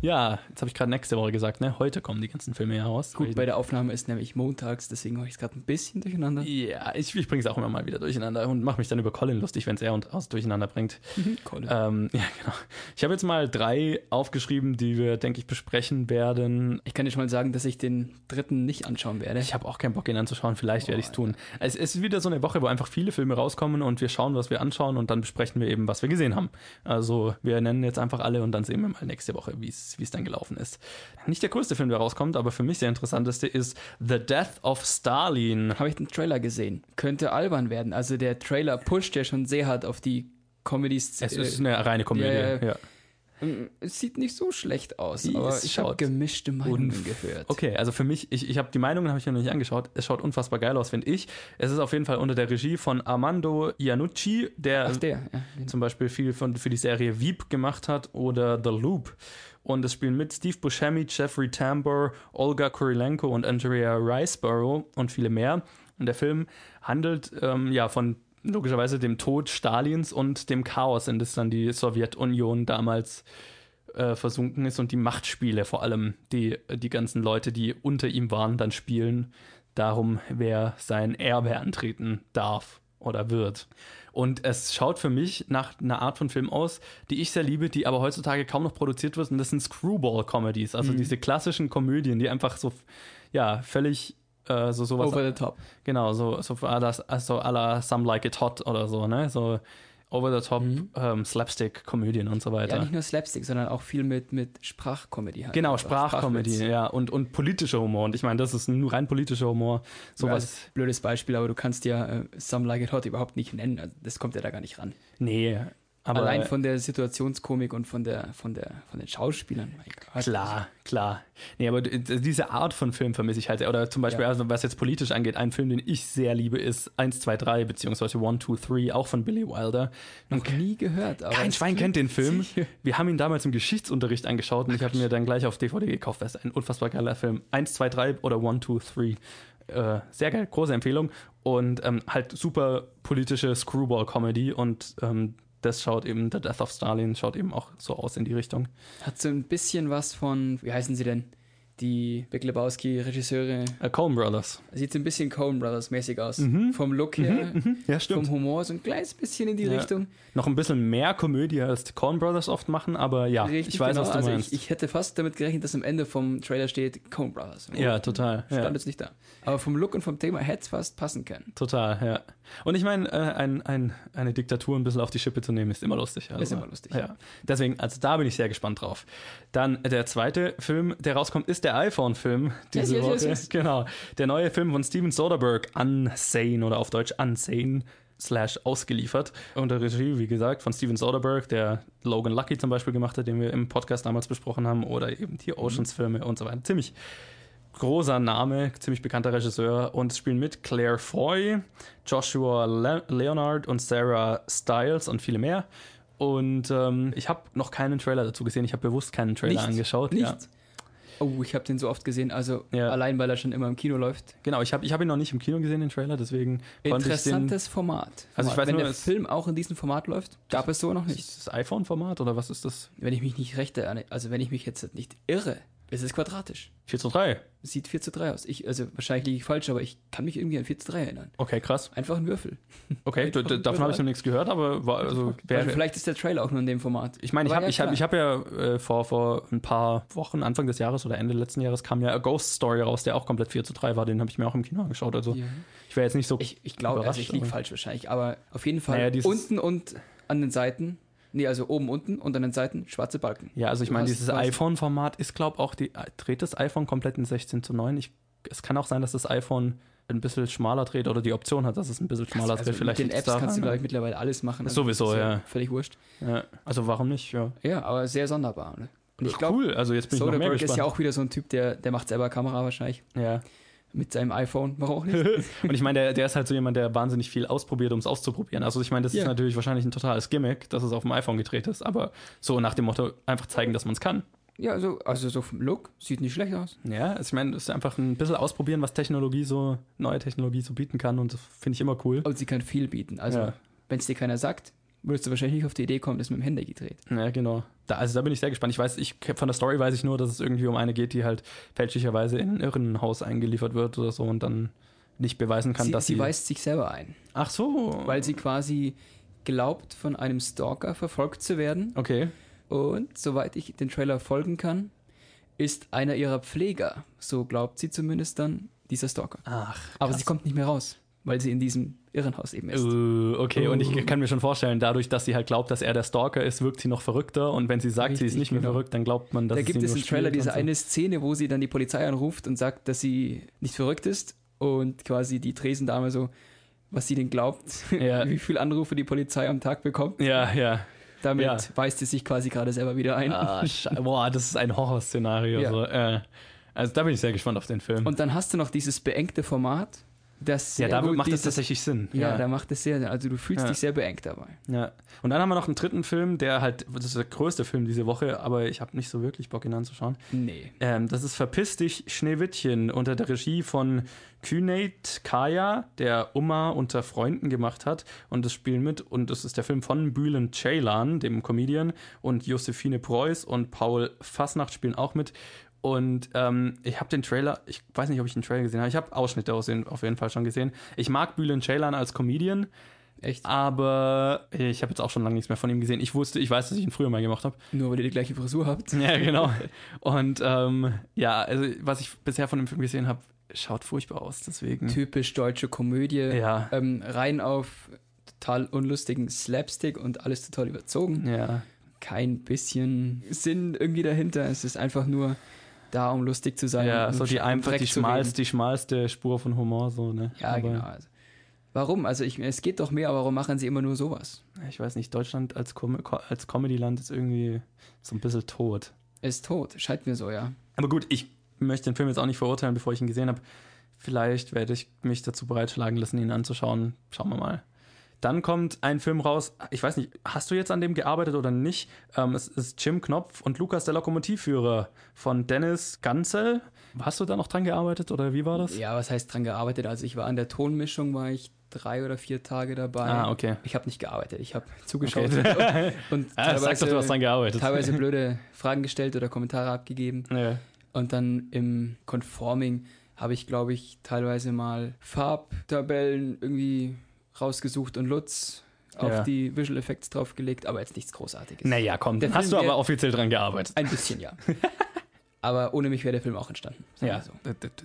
Ja, jetzt habe ich gerade nächste Woche gesagt, ne? Heute kommen die ganzen Filme heraus. Gut, bei der Aufnahme ist nämlich montags, deswegen mache ich es gerade ein bisschen durcheinander. Ja, ich, ich bringe es auch immer mal wieder durcheinander und mache mich dann über Colin lustig, wenn es er und aus durcheinander bringt. Colin. Ähm, (laughs) ja, genau. Ich habe jetzt mal drei aufgeschrieben, die wir, denke ich, besprechen werden. Ich kann dir schon mal sagen, dass ich den dritten nicht anschauen werde. Ich habe auch keinen Bock, ihn anzuschauen. Vielleicht werde ich es tun. Es ist wieder so eine Woche, wo einfach viele Filme rauskommen und wir schauen, was wir anschauen und dann besprechen wir eben, was wir gesehen haben. Also wir nennen jetzt einfach alle und dann sehen wir mal nächste Woche, wie es dann gelaufen ist. Nicht der größte Film, der rauskommt, aber für mich der interessanteste ist The Death of Stalin. Habe ich den Trailer gesehen. Könnte albern werden. Also der Trailer pusht ja schon sehr hart auf die Comedies. Es ist eine reine Komödie, ja, ja. Es sieht nicht so schlecht aus, Die- aber ich habe gemischte Meinungen gehört. Okay, also für mich, ich, ich habe die Meinungen habe ich mir noch nicht angeschaut. Es schaut unfassbar geil aus, finde ich. Es ist auf jeden Fall unter der Regie von Armando Iannucci, der, Ach, der, ja. zum Beispiel viel von, für die Serie Veep gemacht hat oder The Loop. Und es spielen mit Steve Buscemi, Jeffrey Tambor, Olga Kurilenko und Andrea Riceborough und viele mehr. Und der Film handelt ähm, ja von logischerweise dem Tod Stalins und dem Chaos, in das dann die Sowjetunion damals äh, versunken ist und die Machtspiele vor allem, die die ganzen Leute, die unter ihm waren, dann spielen, darum, wer sein Erbe antreten darf oder wird. Und es schaut für mich nach einer Art von Film aus, die ich sehr liebe, die aber heutzutage kaum noch produziert wird. Und das sind Screwball-Comedies, also diese klassischen Komödien, die einfach so, ja, völlig äh, so sowas. Over the top. Genau, so, so à la, also à la Some Like It Hot oder so, ne? So over-the-top ähm, Slapstick-Komödien und so weiter. Ja, nicht nur Slapstick, sondern auch viel mit, mit Sprachcomedy. Halt. Genau, Sprachkomödie, Sprachwitz. ja, und, und politischer Humor. Und ich meine, das ist nur rein politischer Humor. Ja, Sowas. also, blödes Beispiel, aber du kannst ja äh, Some Like It Hot überhaupt nicht nennen. Also, das kommt ja da gar nicht ran. nee, aber Allein von der Situationskomik und von der, von der, von den Schauspielern. Klar, klar. Nee, aber diese Art von Film vermisse ich halt. Oder zum Beispiel, Ja. also was jetzt politisch angeht, ein Film, den ich sehr liebe, ist 1, 2, 3, beziehungsweise 1, 2, 3, auch von Billy Wilder. Noch nie gehört. Aber Kein Schwein kennt den Film. sicher. (laughs) Wir haben ihn damals im Geschichtsunterricht angeschaut und ich habe mir dann gleich auf DVD gekauft. Das ist ein unfassbar geiler Film. 1, 2, 3 oder 1, 2, 3. Äh, sehr geil, große Empfehlung. Und ähm, halt super politische Screwball-Comedy und ähm, das schaut eben, The Death of Stalin schaut eben auch so aus in die Richtung. Hat so ein bisschen was von, wie heißen sie denn? Die Big Lebowski-Regisseure. Äh, Coen Brothers. Sieht so ein bisschen Coen Brothers mäßig aus. Mhm. Vom Look her, Ja, vom Humor, so ein kleines bisschen in die Ja. Richtung. Noch ein bisschen mehr Komödie als die Coen Brothers oft machen, aber ja, Richtig, ich weiß, genau. was du also meinst. Ich, ich hätte fast damit gerechnet, dass am Ende vom Trailer steht Coen Brothers. ja, total. Stand Ja. jetzt nicht da. Aber vom Look und vom Thema hätte es fast passen können. Total, ja. Und ich meine, äh, ein, ein, eine Diktatur ein bisschen auf die Schippe zu nehmen, ist immer lustig. Also, Ist immer lustig, Ja. Deswegen, also da bin ich sehr gespannt drauf. Dann der zweite Film, der rauskommt, ist der iPhone-Film diese Yes, yes, Woche. yes. Genau. Der neue Film von Steven Soderbergh, Unsane oder auf Deutsch Unsane slash ausgeliefert. Unter Regie, wie gesagt, von Steven Soderbergh, der Logan Lucky zum Beispiel gemacht hat, den wir im Podcast damals besprochen haben, oder eben die Oceans-Filme und so weiter. Ziemlich großer Name, ziemlich bekannter Regisseur und spielen mit Claire Foy, Joshua Le Leonard und Sarah Stiles und viele mehr. Und ähm, ich habe noch keinen Trailer dazu gesehen. Ich habe bewusst keinen Trailer Nicht? angeschaut. Nicht? Ja. Oh, ich habe den so oft gesehen, also Ja. allein, weil er schon immer im Kino läuft. Genau, ich habe ich hab ihn noch nicht im Kino gesehen, den Trailer, deswegen ich den... Interessantes Format. Also ich weiß Wenn nur, der Film auch in diesem Format läuft, gab es so noch nicht. Ist das iPhone-Format oder was ist das? Wenn ich mich nicht recht erinnere, also wenn ich mich jetzt nicht irre, ist es quadratisch. 4 zu 3. Es sieht 4 zu 3 aus. Ich, also wahrscheinlich liege ich falsch, aber ich kann mich irgendwie an 4 zu 3 erinnern. Okay, krass. Einfach ein Würfel. Okay, d- d- davon habe ich noch nichts gehört, aber war, also, wer, Also vielleicht ist der Trailer auch nur in dem Format. Ich meine, ich habe ja, ich hab, ich hab ja äh, vor, vor ein paar Wochen, Anfang des Jahres oder Ende letzten Jahres, kam ja A Ghost Story raus, der auch komplett 4 zu 3 war. Den habe ich mir auch im Kino angeschaut. Also Ja. ich wäre jetzt nicht so Ich, ich glaube, also ich liege falsch wahrscheinlich, aber auf jeden Fall Naja, unten und an den Seiten, nee, also oben unten und an den Seiten schwarze Balken. Ja, also ich meine, dieses iPhone-Format ist, glaube auch, die, dreht das iPhone komplett in 16 zu 9. Ich, es kann auch sein, dass das iPhone ein bisschen schmaler dreht oder die Option hat, dass es ein bisschen schmaler Also dreht. Vielleicht mit den Apps kannst du, daran, glaube ich, mittlerweile alles machen. Also Sowieso, ja. Völlig wurscht. ja. Also warum nicht? Ja. Ja, aber sehr sonderbar. Ne? Und ich glaube, cool, also jetzt bin ich noch mehr Soderbergh gespannt. ist ja auch wieder so ein Typ, der, der macht selber Kamera wahrscheinlich ja. Mit seinem iPhone. Warum auch nicht? (laughs) Und ich meine, der, der ist halt so jemand, der wahnsinnig viel ausprobiert, um es auszuprobieren. Also ich meine, das Ja. ist natürlich wahrscheinlich ein totales Gimmick, dass es auf dem iPhone gedreht ist, aber so nach dem Motto, einfach zeigen, dass man es kann. ja, also, also so vom Look sieht nicht schlecht aus. Ja, also ich meine, es ist einfach ein bisschen ausprobieren, was Technologie so, neue Technologie so bieten kann und das finde ich immer cool. Und sie kann viel bieten. Also, Ja. wenn es dir keiner sagt, würdest du wahrscheinlich nicht auf die Idee kommen, das mit dem Handy gedreht. Ja, genau. Da, also da bin ich sehr gespannt. Ich weiß, ich von der Story weiß ich nur, dass es irgendwie um eine geht, die halt fälschlicherweise in ein Irrenhaus eingeliefert wird oder so und dann nicht beweisen kann, sie, dass sie sie. weist sich selber ein, Ach so. weil sie quasi glaubt, von einem Stalker verfolgt zu werden. Okay. Und soweit ich den Trailer folgen kann, ist einer ihrer Pfleger, so glaubt sie zumindest dann, dieser Stalker. Ach. Aber sie kommt nicht mehr raus, weil sie in diesem Irrenhaus eben ist. Uh, okay, und ich kann mir schon vorstellen, dadurch, dass sie halt glaubt, dass er der Stalker ist, wirkt sie noch verrückter. Und wenn sie sagt, sie ist Richtig, nicht mehr genau. verrückt, dann glaubt man, dass da es gibt sie es im Trailer diese so. eine Szene, wo sie dann die Polizei anruft und sagt, dass sie nicht verrückt ist und quasi die Tresendame so, was sie denn glaubt, (laughs) Ja. wie viele Anrufe die Polizei am Tag bekommt. Ja, ja. Damit Ja. weist sie sich quasi gerade selber wieder ein. Ah, boah, das ist ein Horrorszenario. Ja. So. Äh, also da bin ich sehr gespannt auf den Film. Und dann hast du noch dieses beengte Format, das ja, da gut macht es dieses- tatsächlich Sinn. Ja, da macht es sehr, also du fühlst Ja. dich sehr beengt dabei. Ja. Und dann haben wir noch einen dritten Film, der halt, das ist der größte Film diese Woche, aber ich habe nicht so wirklich Bock, ihn anzuschauen. Nee. Ähm, das ist Verpiss dich, Schneewittchen unter der Regie von Küneit Kaya, der Uma unter Freunden gemacht hat. Und das spielen mit, und das ist der Film von Bülent Ceylan, dem Comedian, und Josephine Preuß und Paul Fasnacht spielen auch mit. Und ähm, ich habe den Trailer, ich weiß nicht, ob ich den Trailer gesehen habe, ich habe Ausschnitte aus den, auf jeden Fall schon gesehen. Ich mag Bülent Ceylan als Comedian, Echt? aber ich habe jetzt auch schon lange nichts mehr von ihm gesehen. Ich wusste, ich weiß, dass ich ihn früher mal gemacht habe. Nur weil ihr die gleiche Frisur habt. Ja, genau. (laughs) Und ähm, ja, also was ich bisher von dem Film gesehen habe, schaut furchtbar aus. Deswegen. Typisch deutsche Komödie. Ja. Ähm, rein auf total unlustigen Slapstick und alles total überzogen. Ja. Kein bisschen Sinn irgendwie dahinter. Es ist einfach nur da, um lustig zu sein. Ja, so die einfach die schmalste, die schmalste Spur von Humor, so, ne? Ja, Aber, genau. Also, warum? Also ich, es geht doch mehr, aber warum machen sie immer nur sowas? Ich weiß nicht, Deutschland als, Com als Comedy-Land ist irgendwie so ein bisschen tot. Ist tot. Scheint mir so, ja. Aber gut, ich möchte den Film jetzt auch nicht verurteilen, bevor ich ihn gesehen habe. Vielleicht werde ich mich dazu bereitschlagen lassen, ihn anzuschauen. Schauen wir mal. Dann kommt ein Film raus. Ich weiß nicht, hast du jetzt an dem gearbeitet oder nicht? Ähm, es ist Jim Knopf und Lukas der Lokomotivführer von Dennis Ganzel. Hast du da noch dran gearbeitet oder wie war das? Ja, was heißt dran gearbeitet? Also ich war an der Tonmischung, war ich drei oder vier Tage dabei. Ah, okay. Ich habe nicht gearbeitet, ich habe zugeschaut Okay. (laughs) und, und Ah, sag doch, du hast dran gearbeitet. teilweise (laughs) blöde Fragen gestellt oder Kommentare abgegeben. Ja. Und dann im Conforming habe ich, glaube ich, teilweise mal Farbtabellen irgendwie rausgesucht und Lutz auf Ja. die Visual Effects draufgelegt, aber jetzt nichts Großartiges. Naja, komm, Der dann hast Film du aber offiziell dran gearbeitet. Ein bisschen, ja. (laughs) aber ohne mich wäre der Film auch entstanden. Ja, so.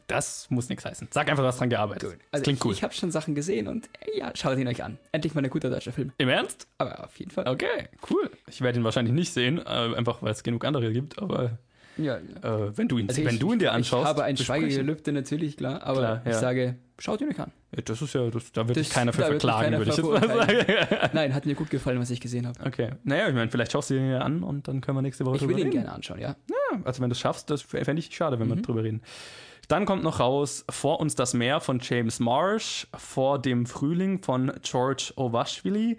das muss nichts heißen. Sag einfach, du hast dran gearbeitet. Das Also klingt ich, cool. ich habe schon Sachen gesehen und ja, schaut ihn euch an. Endlich mal ein guter deutscher Film. Im Ernst? Aber auf jeden Fall. Okay, cool. Ich werde ihn wahrscheinlich nicht sehen, äh, einfach weil es genug andere gibt, aber Ja, äh, wenn, du ihn, Also wenn ich, du ihn dir anschaust. Ich habe ein. Schweigegelübde natürlich, klar, aber Klar, ich ja. sage, schaut ihn euch an. Das ist ja, das, da wird Das- dich keiner für verklagen, keiner würde ich jetzt mal sagen. Nein, hat mir gut gefallen, was ich gesehen habe. Okay. Naja, ich meine, vielleicht schaust du ihn ja an und dann können wir nächste Woche Ich will drüber ihn reden. gerne anschauen, ja. Ja, also wenn du es schaffst, das fände ich schade, wenn wir Mhm. drüber reden. Dann kommt noch raus Vor uns das Meer von James Marsh, Vor dem Frühling von George Ovashvili,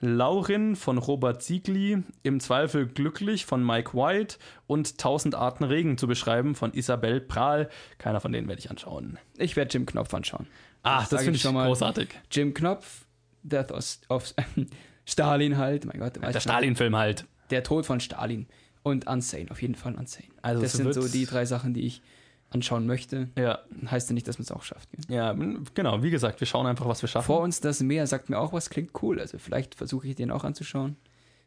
Laurin von Robert Ziegli, Im Zweifel glücklich von Mike White und Tausend Arten Regen zu beschreiben von Isabel Prahl. Keiner von denen werde ich anschauen. Ich werde Jim Knopf anschauen. Ah, das sage finde ich schon mal. großartig. Jim Knopf, Death of, of (laughs) Stalin halt, mein Gott. Der. Stalin-Film halt. Der Tod von Stalin und Unsane, auf jeden Fall Unsane. Also das sind so die drei Sachen, die ich anschauen möchte. Ja, Heißt ja nicht, dass man es auch schafft. Ja, genau. Wie gesagt, wir schauen einfach, was wir schaffen. Vor uns das Meer sagt mir auch was, klingt cool. Also vielleicht versuche ich den auch anzuschauen.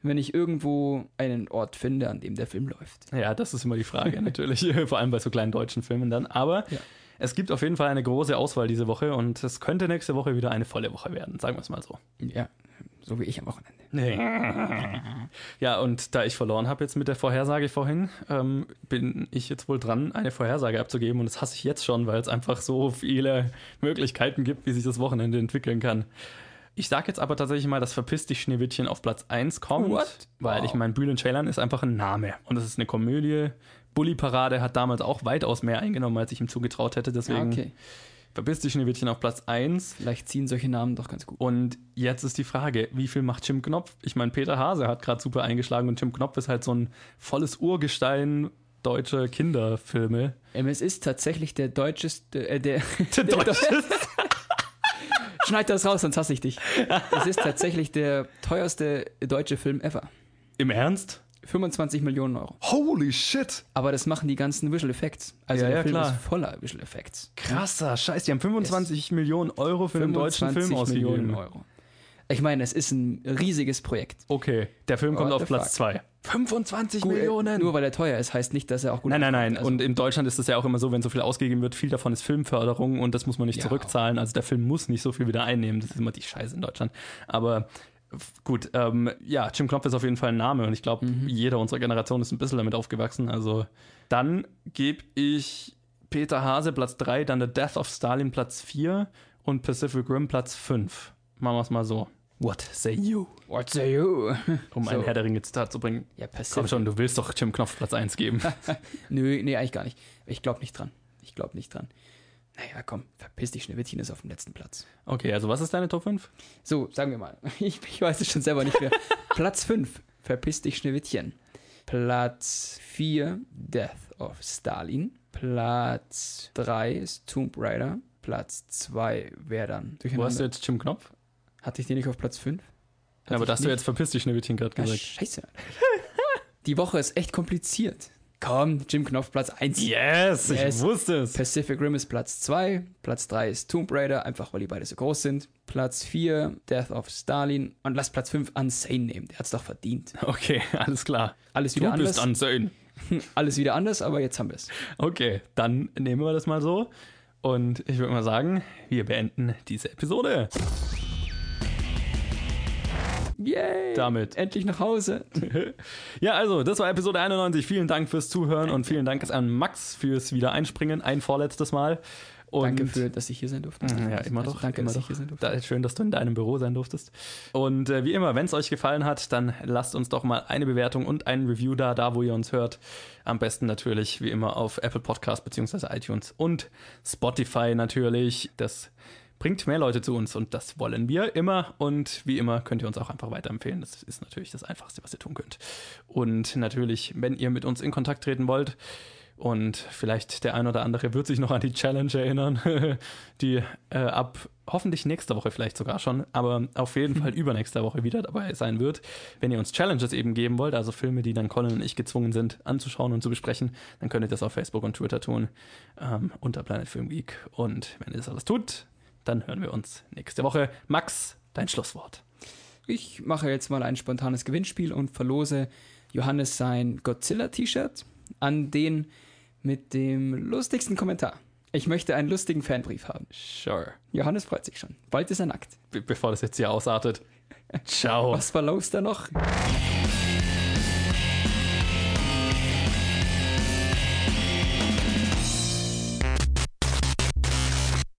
Wenn ich irgendwo einen Ort finde, an dem der Film läuft. Ja, das ist immer die Frage, (laughs) natürlich. (laughs) Vor allem bei so kleinen deutschen Filmen dann. Aber Ja. es gibt auf jeden Fall eine große Auswahl diese Woche und es könnte nächste Woche wieder eine volle Woche werden, sagen wir es mal so. Ja, so wie ich am Wochenende. Ja, und da ich verloren habe jetzt mit der Vorhersage vorhin, ähm, bin ich jetzt wohl dran, eine Vorhersage abzugeben und das hasse ich jetzt schon, weil es einfach so viele Möglichkeiten gibt, wie sich das Wochenende entwickeln kann. Ich sag jetzt aber tatsächlich mal, dass Verpiss dich Schneewittchen auf Platz 1 kommt, What? weil Wow. ich meine, Bülent Ceylan ist einfach ein Name und es ist eine Komödie. Bully Parade hat damals auch weitaus mehr eingenommen, als ich ihm zugetraut hätte, deswegen Ja, okay. Verpiss dich Schneewittchen auf Platz 1. Vielleicht ziehen solche Namen doch ganz gut. Und jetzt ist die Frage, wie viel macht Jim Knopf? Ich meine, Peter Hase hat gerade super eingeschlagen und Jim Knopf ist halt so ein volles Urgestein deutscher Kinderfilme. Es ist tatsächlich der deutscheste, äh, der, (laughs) Der deutsche. (laughs) Schneid das raus, sonst hasse ich dich. Es ist tatsächlich der teuerste deutsche Film ever. Im Ernst? 25 Millionen Euro. Holy shit! Aber das machen die ganzen Visual Effects. Also Ja, der ja, Film klar. ist voller Visual Effects. Krasser Scheiß, die haben 25 Millionen Euro für einen deutschen Film 25 ausgegeben. Millionen Euro. Ich meine, es ist ein riesiges Projekt. Okay, der Film kommt What auf Platz fuck? 2. 25 Gut, Millionen! Nur weil er teuer ist, heißt nicht, dass er auch gut Nein, nein, nein. ankommt. Also, und in Deutschland ist es ja auch immer so, wenn so viel ausgegeben wird, viel davon ist Filmförderung und das muss man nicht Ja. zurückzahlen. Also der Film muss nicht so viel wieder einnehmen. Das ist immer die Scheiße in Deutschland. Aber gut, ähm, ja, Jim Knopf ist auf jeden Fall ein Name und ich glaube, Mhm. jeder unserer Generation ist ein bisschen damit aufgewachsen. Also dann gebe ich Peter Hase Platz 3, dann The Death of Stalin Platz 4 und Pacific Rim Platz 5. Machen wir es mal so. What say you? What say you? (laughs) Um So. ein Herr der Ringe Zitat zu bringen. Ja, Komm Pacific. schon, du willst doch Jim Knopf Platz 1 geben. (laughs) Nö, nee, eigentlich gar nicht. Ich glaube nicht dran. Ich glaube nicht dran. Naja, komm, verpiss dich, Schneewittchen ist auf dem letzten Platz. Okay, also was ist deine Top 5? So, sagen wir mal. (laughs) Ich, ich weiß es schon selber nicht mehr. (laughs) Platz 5, verpiss dich, Schneewittchen. Platz 4, Death of Stalin. Platz 3 ist Tomb Raider. Platz 2 wäre dann Wo hast du jetzt Jim Knopf? Hatte ich den nicht auf Platz 5? Ja, aber da hast du jetzt verpiss dich Schneewittchen gerade Ah, gesagt. scheiße. Die Woche ist echt kompliziert. Komm, Jim Knopf Platz 1. Yes, Yes. ich wusste es. Pacific Rim ist Platz 2, Platz 3 ist Tomb Raider, einfach weil die beide so groß sind. Platz 4, Death of Stalin und lass Platz 5 Unsane nehmen, der hat's doch verdient. Okay, alles klar. Alles Du wieder bist anders, insane. (laughs) alles wieder anders, aber jetzt haben wir es. Okay, dann nehmen wir das mal so. Und ich würde mal sagen, wir beenden diese Episode. Yay! Damit. Endlich nach Hause. (laughs) Ja, also, das war Episode 91. Vielen Dank fürs Zuhören und vielen Dank an Max fürs Wiedereinspringen. Ein vorletztes Mal. Und Danke für, dass ich hier sein durfte. Ja, immer Also doch. Danke, immer dass doch. ich hier sein durfte. Da, schön, dass du in deinem Büro sein durftest. Und äh, wie immer, wenn es euch gefallen hat, dann lasst uns doch mal eine Bewertung und einen Review da, da wo ihr uns hört. Am besten natürlich wie immer auf Apple Podcast beziehungsweise iTunes und Spotify natürlich. Das bringt mehr Leute zu uns und das wollen wir immer. Und wie immer könnt ihr uns auch einfach weiterempfehlen. Das ist natürlich das Einfachste, was ihr tun könnt. Und natürlich, wenn ihr mit uns in Kontakt treten wollt, und vielleicht der ein oder andere wird sich noch an die Challenge erinnern, (laughs) die äh, ab hoffentlich nächste Woche vielleicht sogar schon, aber auf jeden Fall übernächste Woche wieder dabei sein wird. Wenn ihr uns Challenges eben geben wollt, also Filme, die dann Colin und ich gezwungen sind anzuschauen und zu besprechen, dann könnt ihr das auf Facebook und Twitter tun ähm, unter Planet Film Geek. Und wenn ihr das alles tut, dann hören wir uns nächste Woche. Max, dein Schlusswort. Ich mache jetzt mal ein spontanes Gewinnspiel und verlose Johannes sein Godzilla-T-Shirt an den mit dem lustigsten Kommentar. Ich möchte einen lustigen Fanbrief haben. Sure. Johannes freut sich schon. Bald ist er nackt. Be bevor das jetzt hier ausartet. Ciao. Was verlost er noch?